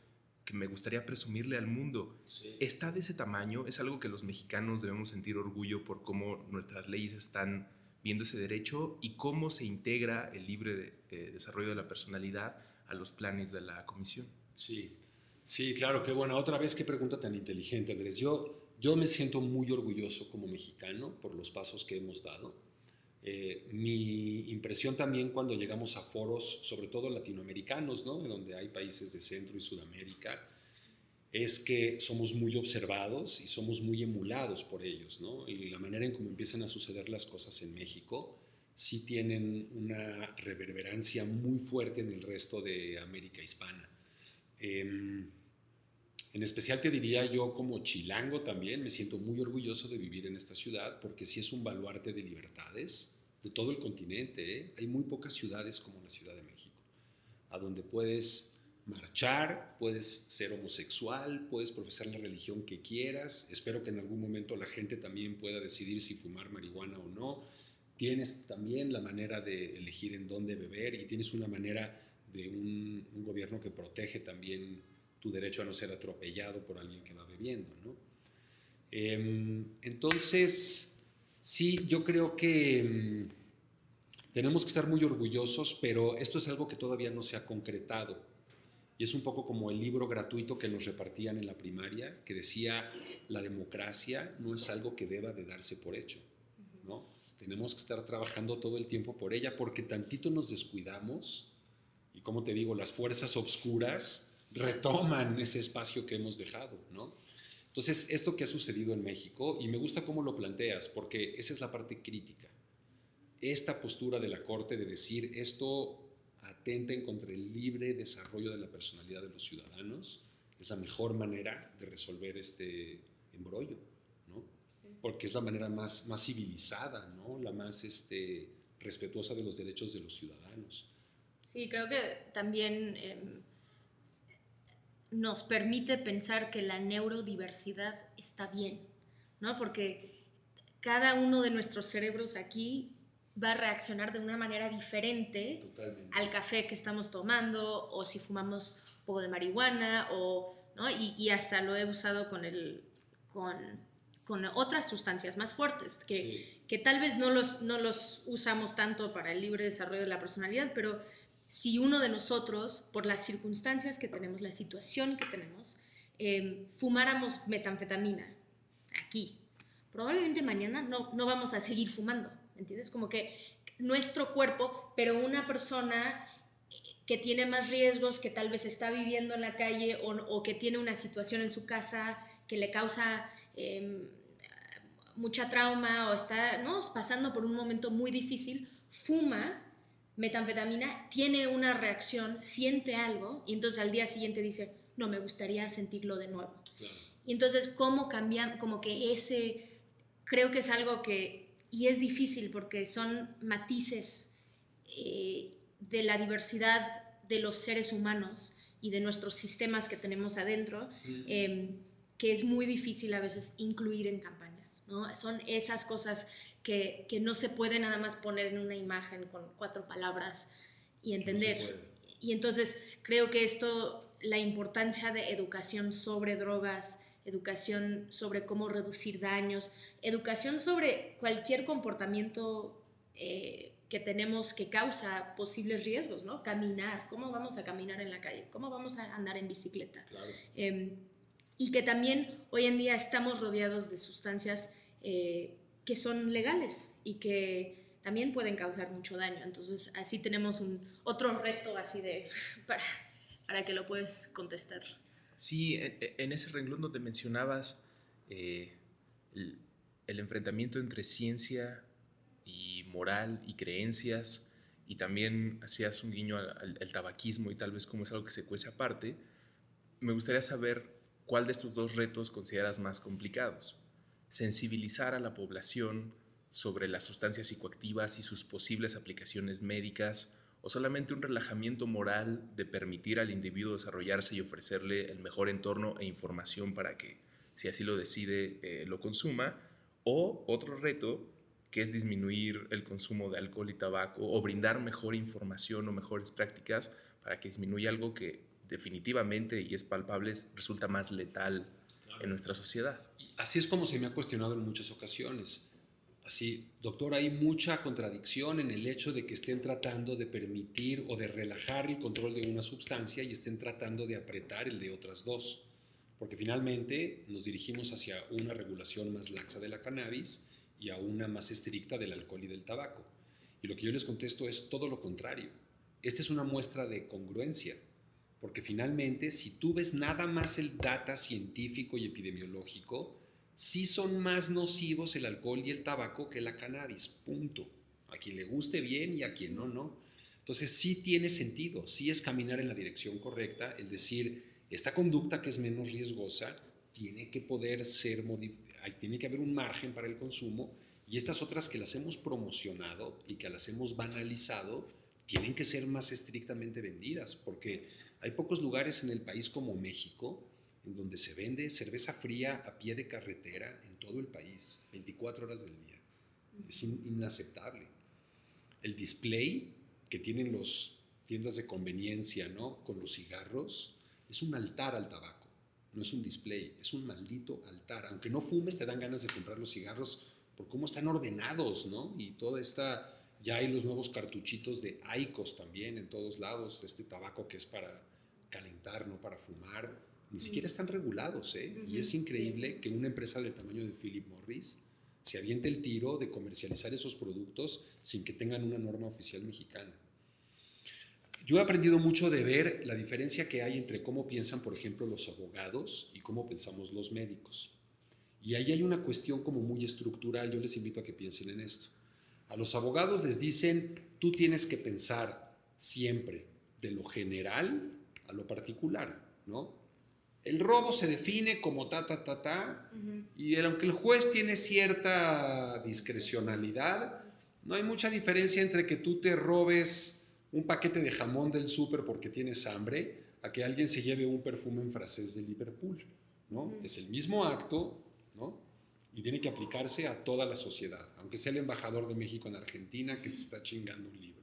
que me gustaría presumirle al mundo. Está de ese tamaño, es algo que los mexicanos debemos sentir orgullo por cómo nuestras leyes están viendo ese derecho y cómo se integra el libre eh, desarrollo de la personalidad a los planes de la comisión. Sí, sí, claro, qué buena. Otra vez, qué pregunta tan inteligente, Andrés. Yo, yo me siento muy orgulloso como mexicano por los pasos que hemos dado. Eh, mi impresión también cuando llegamos a foros, sobre todo latinoamericanos, ¿no? donde hay países de Centro y Sudamérica, es que somos muy observados y somos muy emulados por ellos, ¿no? Y la manera en cómo empiezan a suceder las cosas en México sí tienen una reverberancia muy fuerte en el resto de América hispana. Em, en especial te diría yo como chilango también, me siento muy orgulloso de vivir en esta ciudad porque sí es un baluarte de libertades de todo el continente. ¿eh? Hay muy pocas ciudades como la Ciudad de México, a donde puedes marchar, puedes ser homosexual, puedes profesar la religión que quieras. Espero que en algún momento la gente también pueda decidir si fumar marihuana o no. Tienes también la manera de elegir en dónde beber y tienes una manera de un, gobierno que protege también tu derecho a no ser atropellado por alguien que va bebiendo. ¿no? Em, entonces, sí, yo creo que em, tenemos que estar muy orgullosos, pero esto es algo que todavía no se ha concretado y es un poco como el libro gratuito que nos repartían en la primaria, que decía, la democracia no es algo que deba de darse por hecho, ¿no? Tenemos que estar trabajando todo el tiempo por ella porque tantito nos descuidamos y como te digo, las fuerzas obscuras retoman ese espacio que hemos dejado, ¿no? Entonces, esto que ha sucedido en México, y me gusta cómo lo planteas, porque esa es la parte crítica. Esta postura de la Corte de decir esto atenten contra el libre desarrollo de la personalidad de los ciudadanos, es la mejor manera de resolver este embrollo, ¿no? Porque es la manera más, más civilizada, ¿no? La más este, respetuosa de los derechos de los ciudadanos. Sí, creo que también em, nos permite pensar que la neurodiversidad está bien, ¿no? Porque cada uno de nuestros cerebros aquí va a reaccionar de una manera diferente Totalmente. al café que estamos tomando o si fumamos un poco de marihuana o, ¿no? y, y hasta lo he usado con, el, con, con otras sustancias más fuertes que, Sí. que tal vez no los, no los usamos tanto para el libre desarrollo de la personalidad, pero si uno de nosotros, por las circunstancias que tenemos, la situación que tenemos, eh, fumáramos metanfetamina aquí, probablemente mañana no, no vamos a seguir fumando, ¿entiendes? Como que nuestro cuerpo, pero una persona que tiene más riesgos, que tal vez está viviendo en la calle o, o que tiene una situación en su casa que le causa eh, mucha trauma o está ¿no? pasando por un momento muy difícil, fuma metanfetamina, tiene una reacción, siente algo y entonces al día siguiente dice, no, me gustaría sentirlo de nuevo. Claro. Y entonces, ¿cómo cambiar? Como que ese, creo que es algo que, y es difícil porque son matices eh, de la diversidad de los seres humanos y de nuestros sistemas que tenemos adentro, eh, que es muy difícil a veces incluir en campañas. ¿no? Son esas cosas que, que no se puede nada más poner en una imagen con cuatro palabras y entender. y entonces creo que esto, la importancia de educación sobre drogas, educación sobre cómo reducir daños, educación sobre cualquier comportamiento eh, que tenemos que causa posibles riesgos, ¿no? Caminar, cómo vamos a caminar en la calle, cómo vamos a andar en bicicleta. Claro. Eh, y que también hoy en día estamos rodeados de sustancias eh, que son legales y que también pueden causar mucho daño. Entonces, así tenemos un otro reto así de para, para que lo puedes contestar. Sí, en, en ese renglón donde mencionabas eh, el, enfrentamiento entre ciencia y moral y creencias, y también hacías un guiño al, al- al tabaquismo y tal vez como es algo que se cuece aparte, me gustaría saber cuál de estos dos retos consideras más complicados. Sensibilizar a la población sobre las sustancias psicoactivas y sus posibles aplicaciones médicas, o solamente un relajamiento moral de permitir al individuo desarrollarse y ofrecerle el mejor entorno e información para que, si así lo decide, eh, lo consuma, o otro reto que es disminuir el consumo de alcohol y tabaco o brindar mejor información o mejores prácticas para que disminuya algo que definitivamente y es palpable resulta más letal en nuestra sociedad. Y así es como se me ha cuestionado en muchas ocasiones. Así, doctor, hay mucha contradicción en el hecho de que estén tratando de permitir o de relajar el control de una sustancia y estén tratando de apretar el de otras dos. Porque finalmente nos dirigimos hacia una regulación más laxa de la cannabis y a una más estricta del alcohol y del tabaco. Y lo que yo les contesto es todo lo contrario. Esta es una muestra de congruencia. Porque finalmente, si tú ves nada más el data científico y epidemiológico, sí son más nocivos el alcohol y el tabaco que la cannabis, punto. A quien le guste bien y a quien no, no. Entonces sí tiene sentido, sí es caminar en la dirección correcta, el decir, esta conducta que es menos riesgosa tiene que poder ser tiene que haber un margen para el consumo y estas otras que las hemos promocionado y que las hemos banalizado, tienen que ser más estrictamente vendidas, porque hay pocos lugares en el país como México en donde se vende cerveza fría a pie de carretera en todo el país, 24 horas del día. Es in- inaceptable. El display que tienen las tiendas de conveniencia, ¿no? Con los cigarros, es un altar al tabaco. No es un display, es un maldito altar. Aunque no fumes, te dan ganas de comprar los cigarros por cómo están ordenados, ¿no? Y toda esta, ya hay los nuevos cartuchitos de Aicos también en todos lados, este tabaco que es para calentar, no para fumar. Ni siquiera están regulados, ¿eh? Y es increíble que una empresa del tamaño de Philip Morris se aviente el tiro de comercializar esos productos sin que tengan una norma oficial mexicana. Yo he aprendido mucho de ver la diferencia que hay entre cómo piensan, por ejemplo, los abogados y cómo pensamos los médicos. Y ahí hay una cuestión como muy estructural, yo les invito a que piensen en esto. A los abogados les dicen, tú tienes que pensar siempre de lo general a lo particular, ¿no? El robo se define como ta, ta, ta, ta, y el- aunque el juez tiene cierta discrecionalidad, no hay mucha diferencia entre que tú te robes un paquete de jamón del súper porque tienes hambre a que alguien se lleve un perfume en francés de Liverpool, ¿no? Es el mismo acto, ¿no? y tiene que aplicarse a toda la sociedad, aunque sea el embajador de México en Argentina que se está chingando un libro.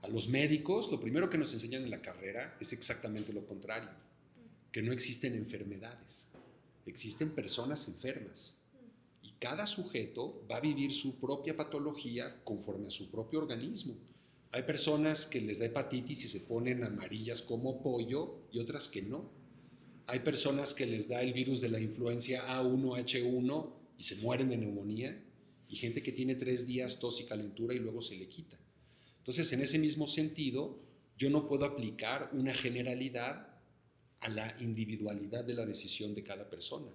A los médicos, lo primero que nos enseñan en la carrera es exactamente lo contrario, que no existen enfermedades, existen personas enfermas y cada sujeto va a vivir su propia patología conforme a su propio organismo. Hay personas que les da hepatitis y se ponen amarillas como pollo y otras que no. Hay personas que les da el virus de la influencia A1H1 y se mueren de neumonía y gente que tiene tres días tos y calentura y luego se le quita. Entonces, en ese mismo sentido, yo no puedo aplicar una generalidad a la individualidad de la decisión de cada persona.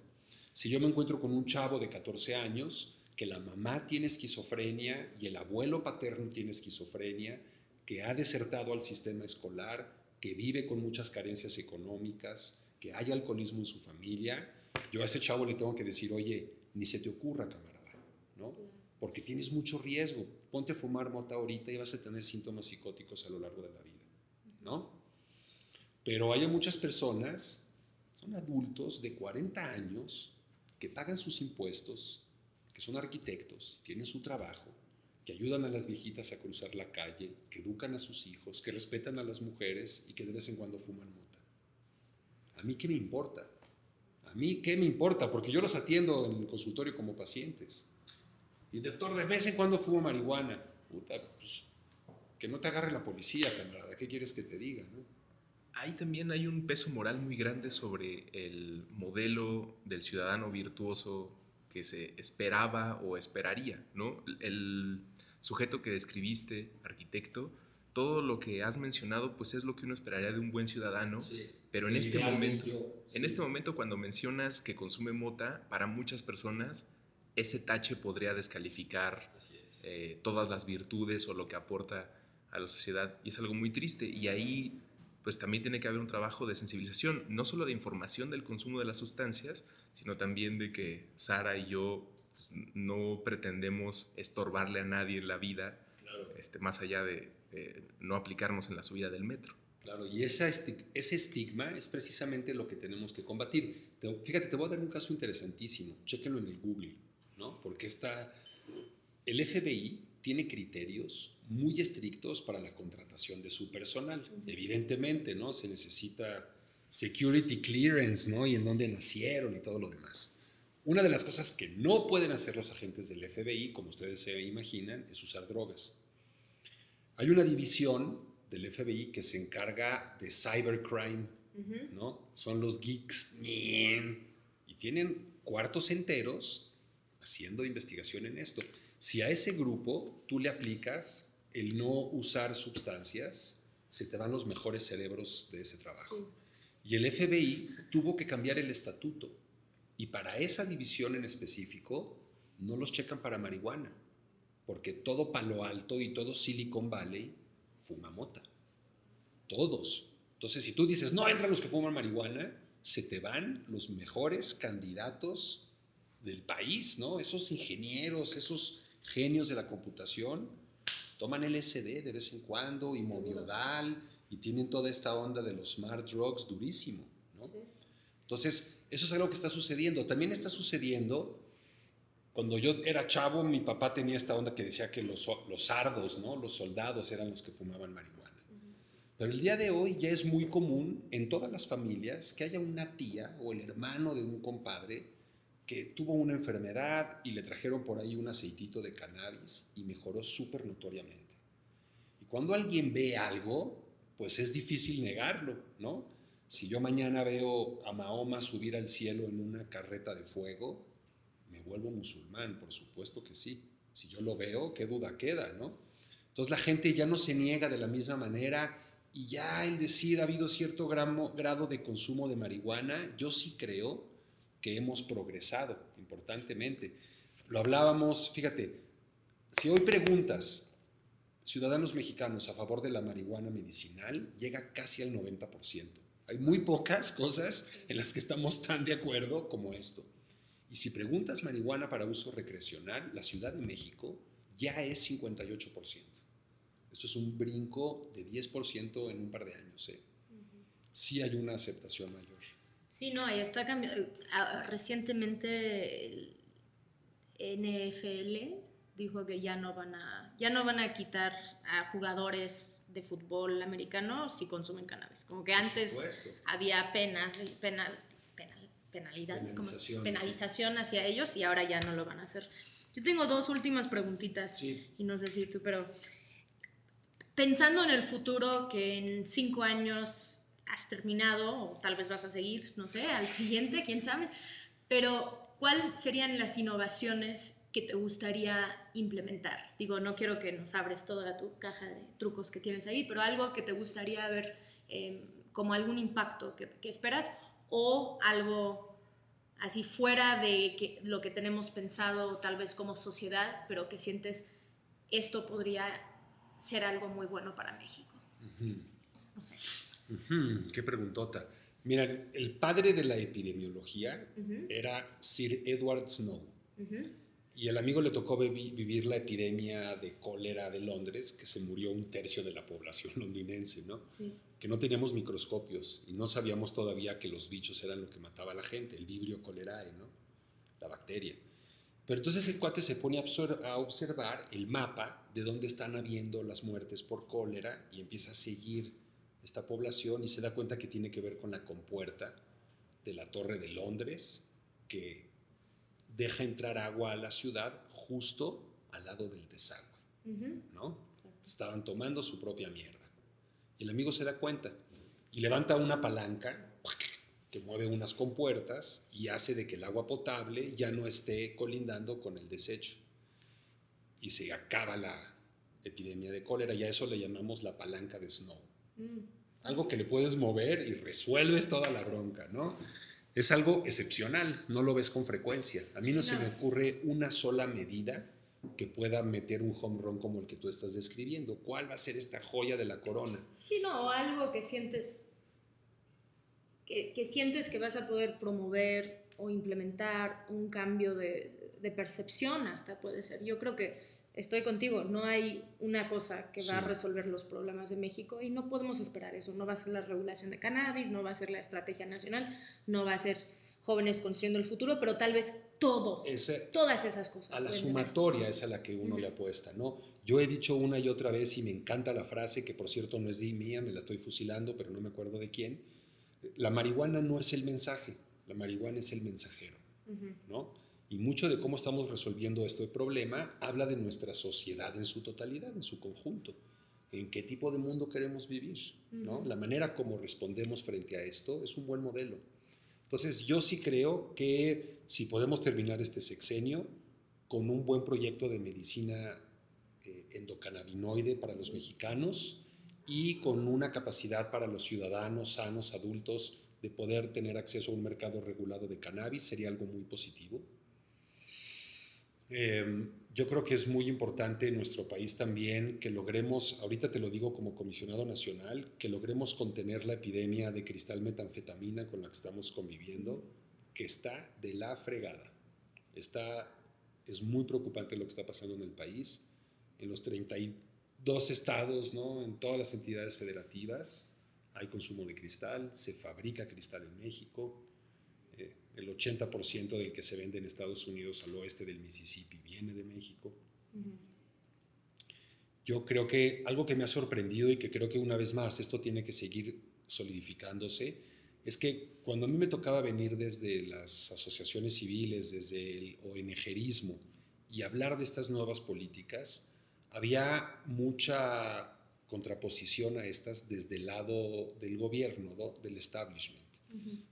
Si yo me encuentro con un chavo de 14 años, que la mamá tiene esquizofrenia y el abuelo paterno tiene esquizofrenia, que ha desertado al sistema escolar, que vive con muchas carencias económicas, que hay alcoholismo en su familia, yo a ese chavo le tengo que decir, oye, ni se te ocurra, camarada, ¿no? Porque tienes mucho riesgo. Ponte a fumar mota ahorita y vas a tener síntomas psicóticos a lo largo de la vida, ¿no? Pero hay muchas personas, son adultos de 40 años, que pagan sus impuestos, que son arquitectos, tienen su trabajo, que ayudan a las viejitas a cruzar la calle, que educan a sus hijos, que respetan a las mujeres y que de vez en cuando fuman mota. ¿A mí qué me importa? ¿A mí qué me importa? Porque yo los atiendo en el consultorio como pacientes. Y doctor, de vez en cuando fumo marihuana. Puta, pues, que no te agarre la policía, camarada. ¿Qué quieres que te diga? No? Ahí también hay un peso moral muy grande sobre el modelo del ciudadano virtuoso que se esperaba o esperaría, ¿no? El sujeto que describiste, arquitecto, todo lo que has mencionado, pues es lo que uno esperaría de un buen ciudadano, pero en este momento, en este momento cuando mencionas que consume mota, para muchas personas ese tache podría descalificar eh, todas las virtudes o lo que aporta a la sociedad y es algo muy triste y ahí pues también tiene que haber un trabajo de sensibilización, no solo de información del consumo de las sustancias, sino también de que Sara y yo pues, no pretendemos estorbarle a nadie en la vida, este, más allá de no aplicarnos en la subida del metro. Claro, y esa ese estigma es precisamente lo que tenemos que combatir. fíjate, te voy a dar un caso interesantísimo, chéquenlo en el Google. ¿no? Porque está, el FBI tiene criterios muy estrictos para la contratación de su personal. Evidentemente, ¿no? Se necesita security clearance, ¿no? Y en dónde nacieron y todo lo demás. Una de las cosas que no pueden hacer los agentes del FBI, como ustedes se imaginan, es usar drogas. Hay una división del FBI que se encarga de cybercrime, ¿no? Son los geeks y tienen cuartos enteros haciendo investigación en esto. Si a ese grupo tú le aplicas el no usar sustancias, se te van los mejores cerebros de ese trabajo. Y el FBI tuvo que cambiar el estatuto. Y para esa división en específico, no los checan para marihuana, porque todo Palo Alto y todo Silicon Valley fuma mota. Todos. Entonces, si tú dices, no entran los que fuman marihuana, se te van los mejores candidatos del país, ¿no? Esos ingenieros, esos genios de la computación, toman LSD de vez en cuando y modiodal y tienen toda esta onda de los smart drugs durísimo, ¿no? Entonces, eso es algo que está sucediendo. También está sucediendo, cuando yo era chavo, mi papá tenía esta onda que decía que los, los sardos, ¿no? Los soldados eran los que fumaban marihuana. Pero el día de hoy ya es muy común en todas las familias que haya una tía o el hermano de un compadre que tuvo una enfermedad y le trajeron por ahí un aceitito de cannabis y mejoró súper notoriamente. Y cuando alguien ve algo, pues es difícil negarlo, ¿no? Si yo mañana veo a Mahoma subir al cielo en una carreta de fuego, me vuelvo musulmán, por supuesto que sí. Si yo lo veo, qué duda queda, ¿no? Entonces la gente ya no se niega de la misma manera y ya el decir ha habido cierto grado de consumo de marihuana, yo sí creo que hemos progresado importantemente. Lo hablábamos, fíjate, si hoy preguntas ciudadanos mexicanos a favor de la marihuana medicinal, llega casi al 90%. Hay muy pocas cosas en las que estamos tan de acuerdo como esto. Y si preguntas marihuana para uso recreacional, la Ciudad de México ya es 58%. Esto es un brinco de 10% en un par de años. ¿eh? Sí hay una aceptación mayor. Sí, no, y está cambiando. Ah, Recientemente el NFL dijo que ya no van a ya no van a quitar a jugadores de fútbol americano si consumen cannabis. Como que antes supuesto. había penas, penal, penal- penalidades, como Penalización, hacia ellos y ahora ya no lo van a hacer. Yo tengo dos últimas preguntitas Sí. y no sé si tú, pero pensando en el futuro, que en cinco años has terminado, o tal vez vas a seguir, no sé, al siguiente, quién sabe, pero ¿cuáles serían las innovaciones que te gustaría implementar? Digo, no quiero que nos abres toda tu caja de trucos que tienes ahí, pero algo que te gustaría ver eh, como algún impacto que, que esperas o algo así fuera de que, lo que tenemos pensado tal vez como sociedad, pero que sientes esto podría ser algo muy bueno para México. No sé. Ujú, qué preguntota. Mira, el padre de la epidemiología era Sir Edward Snow. Y al amigo le tocó vivi- vivir la epidemia de cólera de Londres, que se murió un tercio de la población londinense, ¿no? sí. Que no teníamos microscopios y no sabíamos todavía que los bichos eran lo que mataba a la gente, el vibrio cholerae, ¿no? La bacteria. Pero entonces el cuate se pone a observar el mapa de dónde están habiendo las muertes por cólera y empieza a seguir esta población y se da cuenta que tiene que ver con la compuerta de la Torre de Londres, que deja entrar agua a la ciudad justo al lado del desagüe, ¿no? Estaban tomando su propia mierda. Y el amigo se da cuenta y levanta una palanca que mueve unas compuertas y hace de que el agua potable ya no esté colindando con el desecho. Y se acaba la epidemia de cólera y a eso le llamamos la palanca de Snow. mm, Algo que le puedes mover y resuelves toda la bronca, ¿no? Es algo excepcional, no lo ves con frecuencia. A mí no se me No. ocurre una sola medida que pueda meter un home run como el que tú estás describiendo. ¿Cuál va a ser esta joya de la corona? Sí, no, o algo que sientes que, que sientes que vas a poder promover o implementar un cambio de, de percepción hasta puede ser. Yo creo que estoy contigo, no hay una cosa que va a resolver los problemas de México y no podemos esperar eso. No va a ser la regulación de cannabis, no va a ser la estrategia nacional, no va a ser jóvenes construyendo el futuro, pero tal vez todo, Ese, todas esas cosas. a la tener. sumatoria es a la que uno le apuesta, ¿no? Yo he dicho una y otra vez y me encanta la frase, que por cierto no es de mía, me la estoy fusilando, pero no me acuerdo de quién. La marihuana no es el mensaje, la marihuana es el mensajero. ¿no? Y mucho de cómo estamos resolviendo este problema habla de nuestra sociedad en su totalidad, en su conjunto. ¿En qué tipo de mundo queremos vivir? ¿no? La manera como respondemos frente a esto es un buen modelo. Entonces, yo sí creo que si podemos terminar este sexenio con un buen proyecto de medicina eh, endocannabinoide para los mexicanos y con una capacidad para los ciudadanos sanos, adultos, de poder tener acceso a un mercado regulado de cannabis, sería algo muy positivo. Eh, yo creo que es muy importante en nuestro país también que logremos, ahorita te lo digo como comisionado nacional, que logremos contener la epidemia de cristal metanfetamina con la que estamos conviviendo, que está de la fregada. Está, es muy preocupante lo que está pasando en el país. En los 32 estados, ¿no? en todas las entidades federativas, hay consumo de cristal, se fabrica cristal en México. El 80% del que se vende en Estados Unidos al oeste del Mississippi viene de México. Yo creo que algo que me ha sorprendido y que creo que una vez más esto tiene que seguir solidificándose es que cuando a mí me tocaba venir desde las asociaciones civiles, desde el ONGerismo y hablar de estas nuevas políticas, había mucha contraposición a estas desde el lado del gobierno, ¿no? del establishment.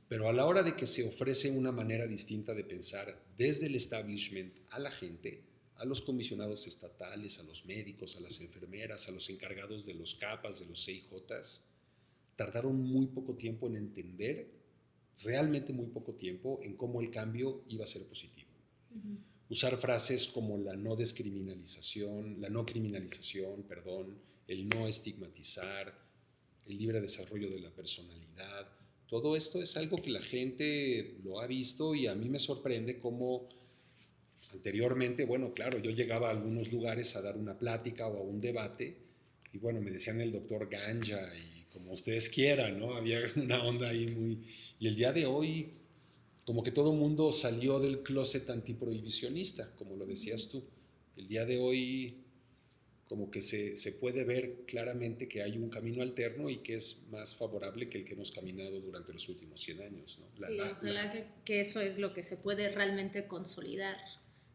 Pero a la hora de que se ofrece una manera distinta de pensar desde el establishment a la gente, a los comisionados estatales, a los médicos, a las enfermeras, a los encargados de los CAPAS, de los CIJs, tardaron muy poco tiempo en entender, realmente muy poco tiempo, en cómo el cambio iba a ser positivo. Usar frases como la no descriminalización, la no criminalización, perdón, el no estigmatizar, el libre desarrollo de la personalidad, todo esto es algo que la gente lo ha visto y a mí me sorprende cómo anteriormente, bueno, claro, yo llegaba a algunos lugares a dar una plática o a un debate y bueno, me decían el doctor Ganja y como ustedes quieran, ¿no? Había una onda ahí muy Y el día de hoy, como que todo el mundo salió del closet antiprohibicionista, como lo decías tú. El día de hoy, como que se, se, puede ver claramente que hay un camino alterno y que es más favorable que el que hemos caminado durante los últimos 100 años. ¿no? La, y ojalá que, que, eso es lo que se puede realmente consolidar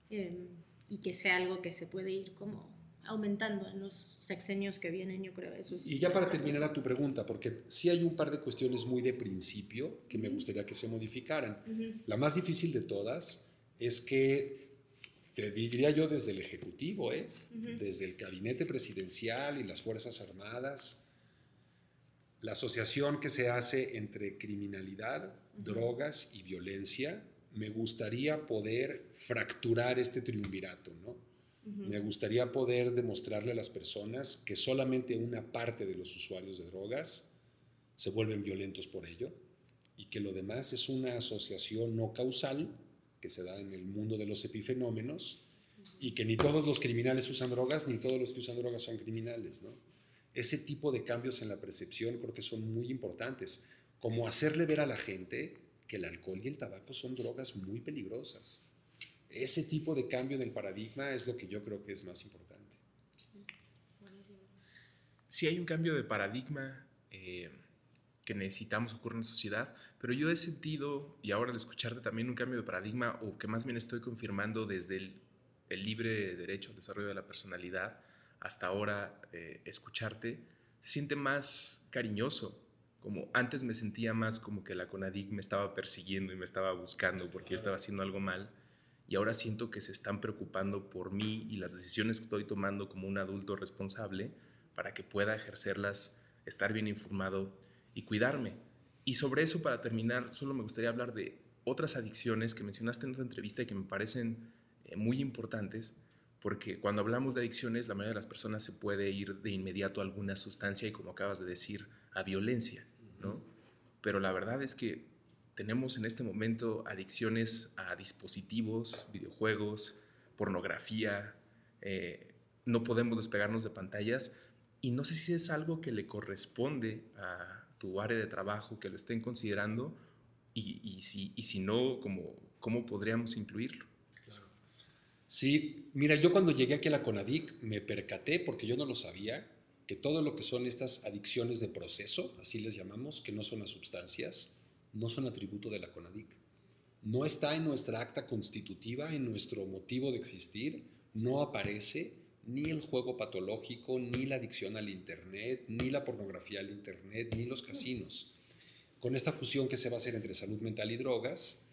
eh, y que sea algo que se puede ir como aumentando en los sexenios que vienen, yo creo. Eso es y ya para terminar a tu pregunta, porque sí hay un par de cuestiones muy de principio que me gustaría que se modificaran. Uh -huh. La más difícil de todas es que, te diría yo desde el Ejecutivo, ¿eh? uh -huh. desde el Gabinete Presidencial y las Fuerzas Armadas, la asociación que se hace entre criminalidad, uh -huh. drogas y violencia, me gustaría poder fracturar este triunvirato, ¿no? Me gustaría poder demostrarle a las personas que solamente una parte de los usuarios de drogas se vuelven violentos por ello y que lo demás es una asociación no causal que se da en el mundo de los epifenómenos y que ni todos los criminales usan drogas ni todos los que usan drogas son criminales. ¿no? Ese tipo de cambios en la percepción creo que son muy importantes, como hacerle ver a la gente que el alcohol y el tabaco son drogas muy peligrosas ese tipo de cambio en el paradigma es lo que yo creo que es más importante. Sí hay un cambio de paradigma eh, que necesitamos ocurrir en la sociedad, pero yo he sentido, y ahora al escucharte también, un cambio de paradigma, o que más bien estoy confirmando desde el, el libre derecho al desarrollo de la personalidad hasta ahora eh, escucharte, se siente más cariñoso, como antes me sentía más como que la CONADIC me estaba persiguiendo y me estaba buscando porque yo estaba haciendo algo mal y ahora siento que se están preocupando por mí y las decisiones que estoy tomando como un adulto responsable para que pueda ejercerlas, estar bien informado y cuidarme. Y sobre eso, para terminar, solo me gustaría hablar de otras adicciones que mencionaste en otra entrevista y que me parecen eh, muy importantes, porque cuando hablamos de adicciones, la mayoría de las personas se puede ir de inmediato a alguna sustancia y, como acabas de decir, a violencia, ¿no? Pero la verdad es que tenemos en este momento adicciones a dispositivos, videojuegos, pornografía, eh, no podemos despegarnos de pantallas y no sé si es algo que le corresponde a tu área de trabajo, que lo estén considerando y, y, si, y si no, ¿cómo, ¿cómo podríamos incluirlo? Claro. Sí, mira, yo cuando llegué aquí a la CONADIC me percaté, porque yo no lo sabía, que todo lo que son estas adicciones de proceso, así les llamamos, que no son las sustancias, no son atributo de la CONADIC. No está en nuestra acta constitutiva, en nuestro motivo de existir, no aparece ni el juego patológico, ni la adicción al Internet, ni la pornografía al Internet, ni los casinos. Con esta fusión que se va a hacer entre salud mental y drogas,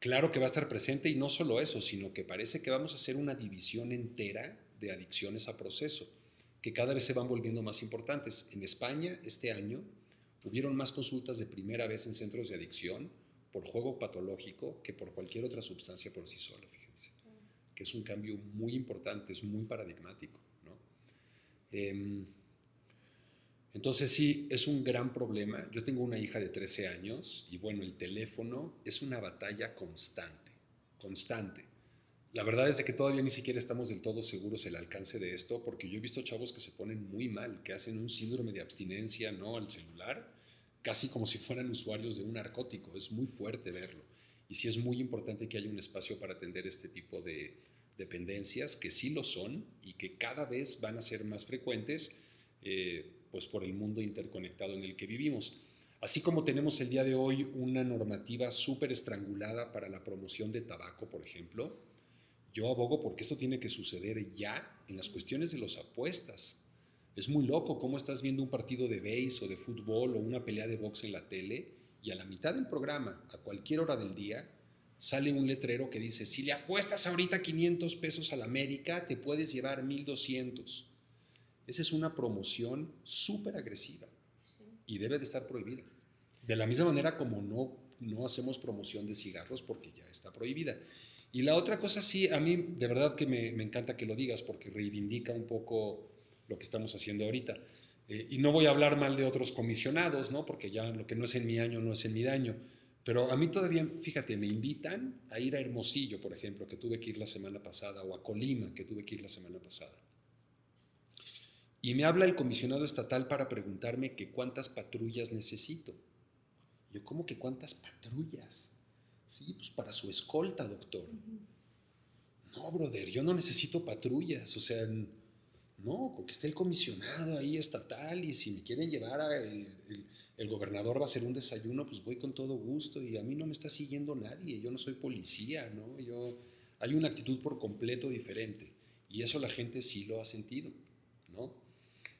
claro que va a estar presente y no solo eso, sino que parece que vamos a hacer una división entera de adicciones a proceso, que cada vez se van volviendo más importantes. En España, este año, hubieron más consultas de primera vez en centros de adicción por juego patológico que por cualquier otra sustancia por sí sola. Que es un cambio muy importante, es muy paradigmático. ¿no? Eh, entonces sí, es un gran problema. Yo tengo una hija de 13 años y bueno, el teléfono es una batalla constante, constante. La verdad es de que todavía ni siquiera estamos del todo seguros el alcance de esto, porque yo he visto chavos que se ponen muy mal, que hacen un síndrome de abstinencia ¿no? al celular, casi como si fueran usuarios de un narcótico. Es muy fuerte verlo. Y sí es muy importante que haya un espacio para atender este tipo de dependencias, que sí lo son y que cada vez van a ser más frecuentes, eh, pues por el mundo interconectado en el que vivimos. Así como tenemos el día de hoy una normativa súper estrangulada para la promoción de tabaco, por ejemplo, yo abogo porque esto tiene que suceder ya en las cuestiones de las apuestas. Es muy loco cómo estás viendo un partido de béis o de fútbol o una pelea de box en la tele y a la mitad del programa, a cualquier hora del día, sale un letrero que dice, si le apuestas ahorita 500 pesos a la América, te puedes llevar 1200. Esa es una promoción súper agresiva y debe de estar prohibida. De la misma manera como no, no hacemos promoción de cigarros porque ya está prohibida. Y la otra cosa, sí, a mí de verdad que me, me encanta que lo digas porque reivindica un poco lo que estamos haciendo ahorita. Eh, y no voy a hablar mal de otros comisionados, ¿no? Porque ya lo que no es en mi año no es en mi daño. Pero a mí todavía, fíjate, me invitan a ir a Hermosillo, por ejemplo, que tuve que ir la semana pasada, o a Colima, que tuve que ir la semana pasada. Y me habla el comisionado estatal para preguntarme que cuántas patrullas necesito. Yo, ¿cómo que cuántas patrullas? Sí, pues para su escolta, doctor. No, brother, yo no necesito patrullas, o sea, no, con que esté el comisionado ahí estatal y si me quieren llevar a el, el, gobernador va a hacer un desayuno, pues voy con todo gusto y a mí no me está siguiendo nadie, yo no soy policía, ¿no? Yo, hay una actitud por completo diferente y eso la gente sí lo ha sentido, ¿no?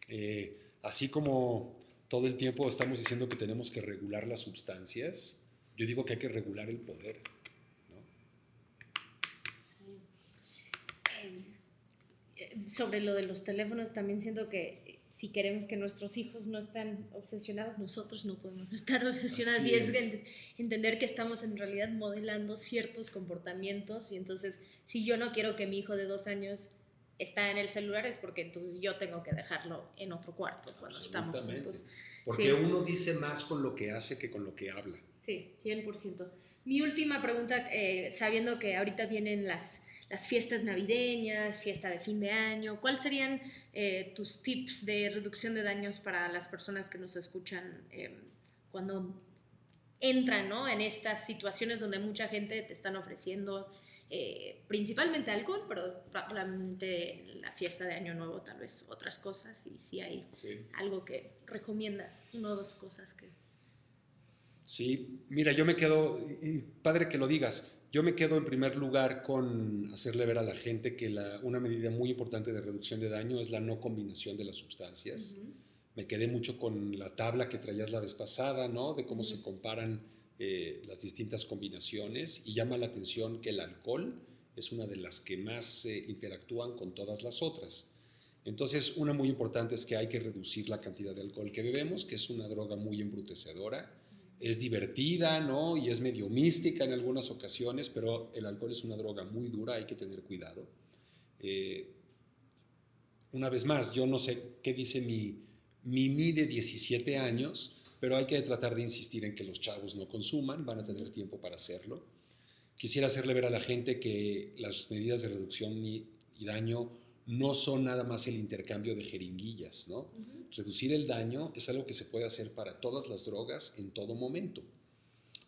Eh, así como todo el tiempo estamos diciendo que tenemos que regular las sustancias, yo digo que hay que regular el poder. Sobre lo de los teléfonos, también siento que si queremos que nuestros hijos no estén obsesionados, nosotros no podemos estar obsesionados. y es, entender que estamos en realidad modelando ciertos comportamientos. Y entonces, si yo no quiero que mi hijo de dos años está en el celular, es porque entonces yo tengo que dejarlo en otro cuarto cuando estamos juntos. Porque uno dice más con lo que hace que con lo que habla. Sí, 100%. Mi última pregunta, eh, sabiendo que ahorita vienen las las fiestas navideñas, fiesta de fin de año. ¿Cuáles serían eh, tus tips de reducción de daños para las personas que nos escuchan em, cuando entran ¿no? en estas situaciones donde mucha gente te están ofreciendo eh, principalmente alcohol, pero probablemente la fiesta de Año Nuevo tal vez otras cosas y si hay algo que recomiendas, una o dos cosas que... Sí, mira, yo me quedo, padre que lo digas, yo me quedo en primer lugar con hacerle ver a la gente que la, una medida muy importante de reducción de daño es la no combinación de las sustancias. Me quedé mucho con la tabla que traías la vez pasada, ¿no? De cómo se comparan eh, las distintas combinaciones y llama la atención que el alcohol es una de las que más eh, interactúan con todas las otras. Entonces, una muy importante es que hay que reducir la cantidad de alcohol que bebemos, que es una droga muy embrutecedora es divertida, ¿no? Y es medio mística en algunas ocasiones, pero el alcohol es una droga muy dura, hay que tener cuidado. Eh, una vez más, yo no sé qué dice mi Mimi de 17 años, pero hay que tratar de insistir en que los chavos no consuman, van a tener tiempo para hacerlo. Quisiera hacerle ver a la gente que las medidas de reducción y, daño no son nada más el intercambio de jeringuillas, ¿no? reducir el daño es algo que se puede hacer para todas las drogas en todo momento.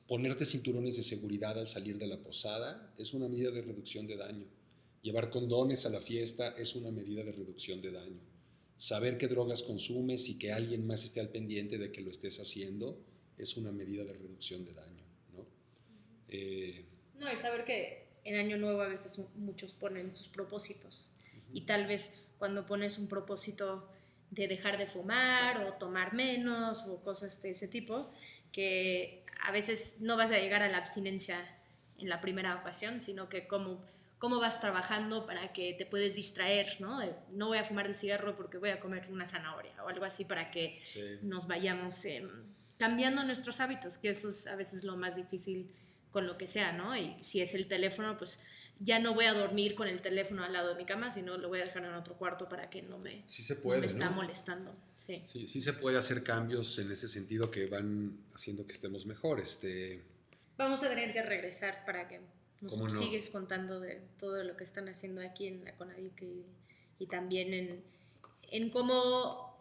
Ponerte cinturones de seguridad al salir de la posada es una medida de reducción de daño. Llevar condones a la fiesta es una medida de reducción de daño. Saber qué drogas consumes y que alguien más esté al pendiente de que lo estés haciendo es una medida de reducción de daño. ¿no? Eh, no, y saber que en Año Nuevo a veces muchos ponen sus propósitos. Y tal vez cuando pones un propósito de dejar de fumar o tomar menos o cosas de ese tipo, que a veces no vas a llegar a la abstinencia en la primera ocasión, sino que cómo, cómo vas trabajando para que te puedes distraer, ¿no? no voy a fumar el cigarro porque voy a comer una zanahoria o algo así para que nos vayamos em, cambiando nuestros hábitos, que eso es a veces lo más difícil con lo que sea, ¿no? Y si es el teléfono, pues ya no voy a dormir con el teléfono al lado de mi cama, sino lo voy a dejar en otro cuarto para que no me, se puede, me está molestando. Sí. sí. sí, se puede hacer cambios en ese sentido que van haciendo que estemos mejor. Este... Vamos a tener que regresar para que nos sigues contando de todo lo que están haciendo aquí en la CONADIC y, y también en, en, cómo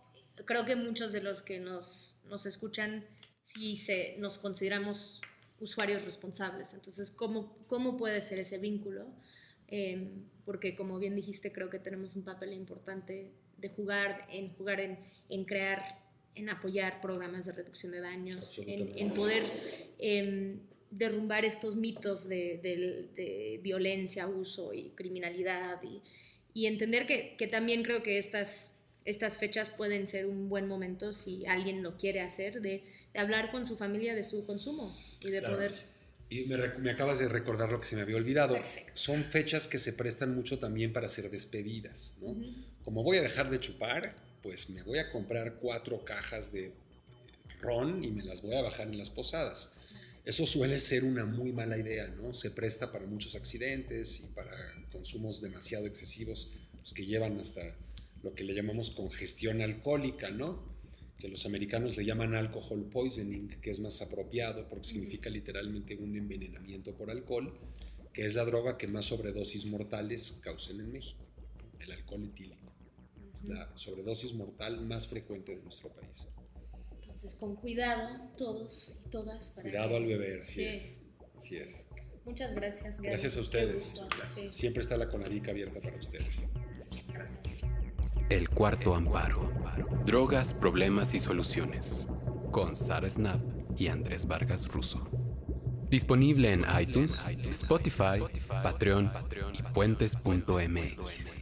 creo que muchos de los que nos, nos escuchan sí se, nos consideramos usuarios responsables. Entonces, ¿cómo, cómo puede ser ese vínculo? Em, porque como bien dijiste, creo que tenemos un papel importante de jugar, en jugar en, en crear, en apoyar programas de reducción de daños, en, en, poder em, derrumbar estos mitos de, de, violencia, abuso y criminalidad y, y entender que, que, también creo que estas, estas fechas pueden ser un buen momento si alguien lo quiere hacer, de de hablar con su familia de su consumo y de poder... Y me, acabas de recordar lo que se me había olvidado. Son fechas que se prestan mucho también para hacer despedidas, ¿no? Como voy a dejar de chupar, pues me voy a comprar cuatro cajas de ron y me las voy a bajar en las posadas. Eso suele ser una muy mala idea, ¿no? Se presta para muchos accidentes y para consumos demasiado excesivos pues, que llevan hasta lo que le llamamos congestión alcohólica, ¿no? Que los americanos le llaman alcohol poisoning, que es más apropiado porque significa literalmente un envenenamiento por alcohol, que es la droga que más sobredosis mortales causan en México, el alcohol etílico. Es la sobredosis mortal más frecuente de nuestro país. Entonces, con cuidado, todos y todas. Para Cuidado que- al beber, sí, Sí. es. Así es. Muchas gracias. Gaby. Gracias a ustedes. gusto. Sí. Siempre está la Conadica abierta para ustedes. Gracias. El cuarto amparo. Drogas, problemas y soluciones. Con Sara Snap y Andrés Vargas Russo. Disponible en iTunes, Spotify, Patreon y puentes.mx.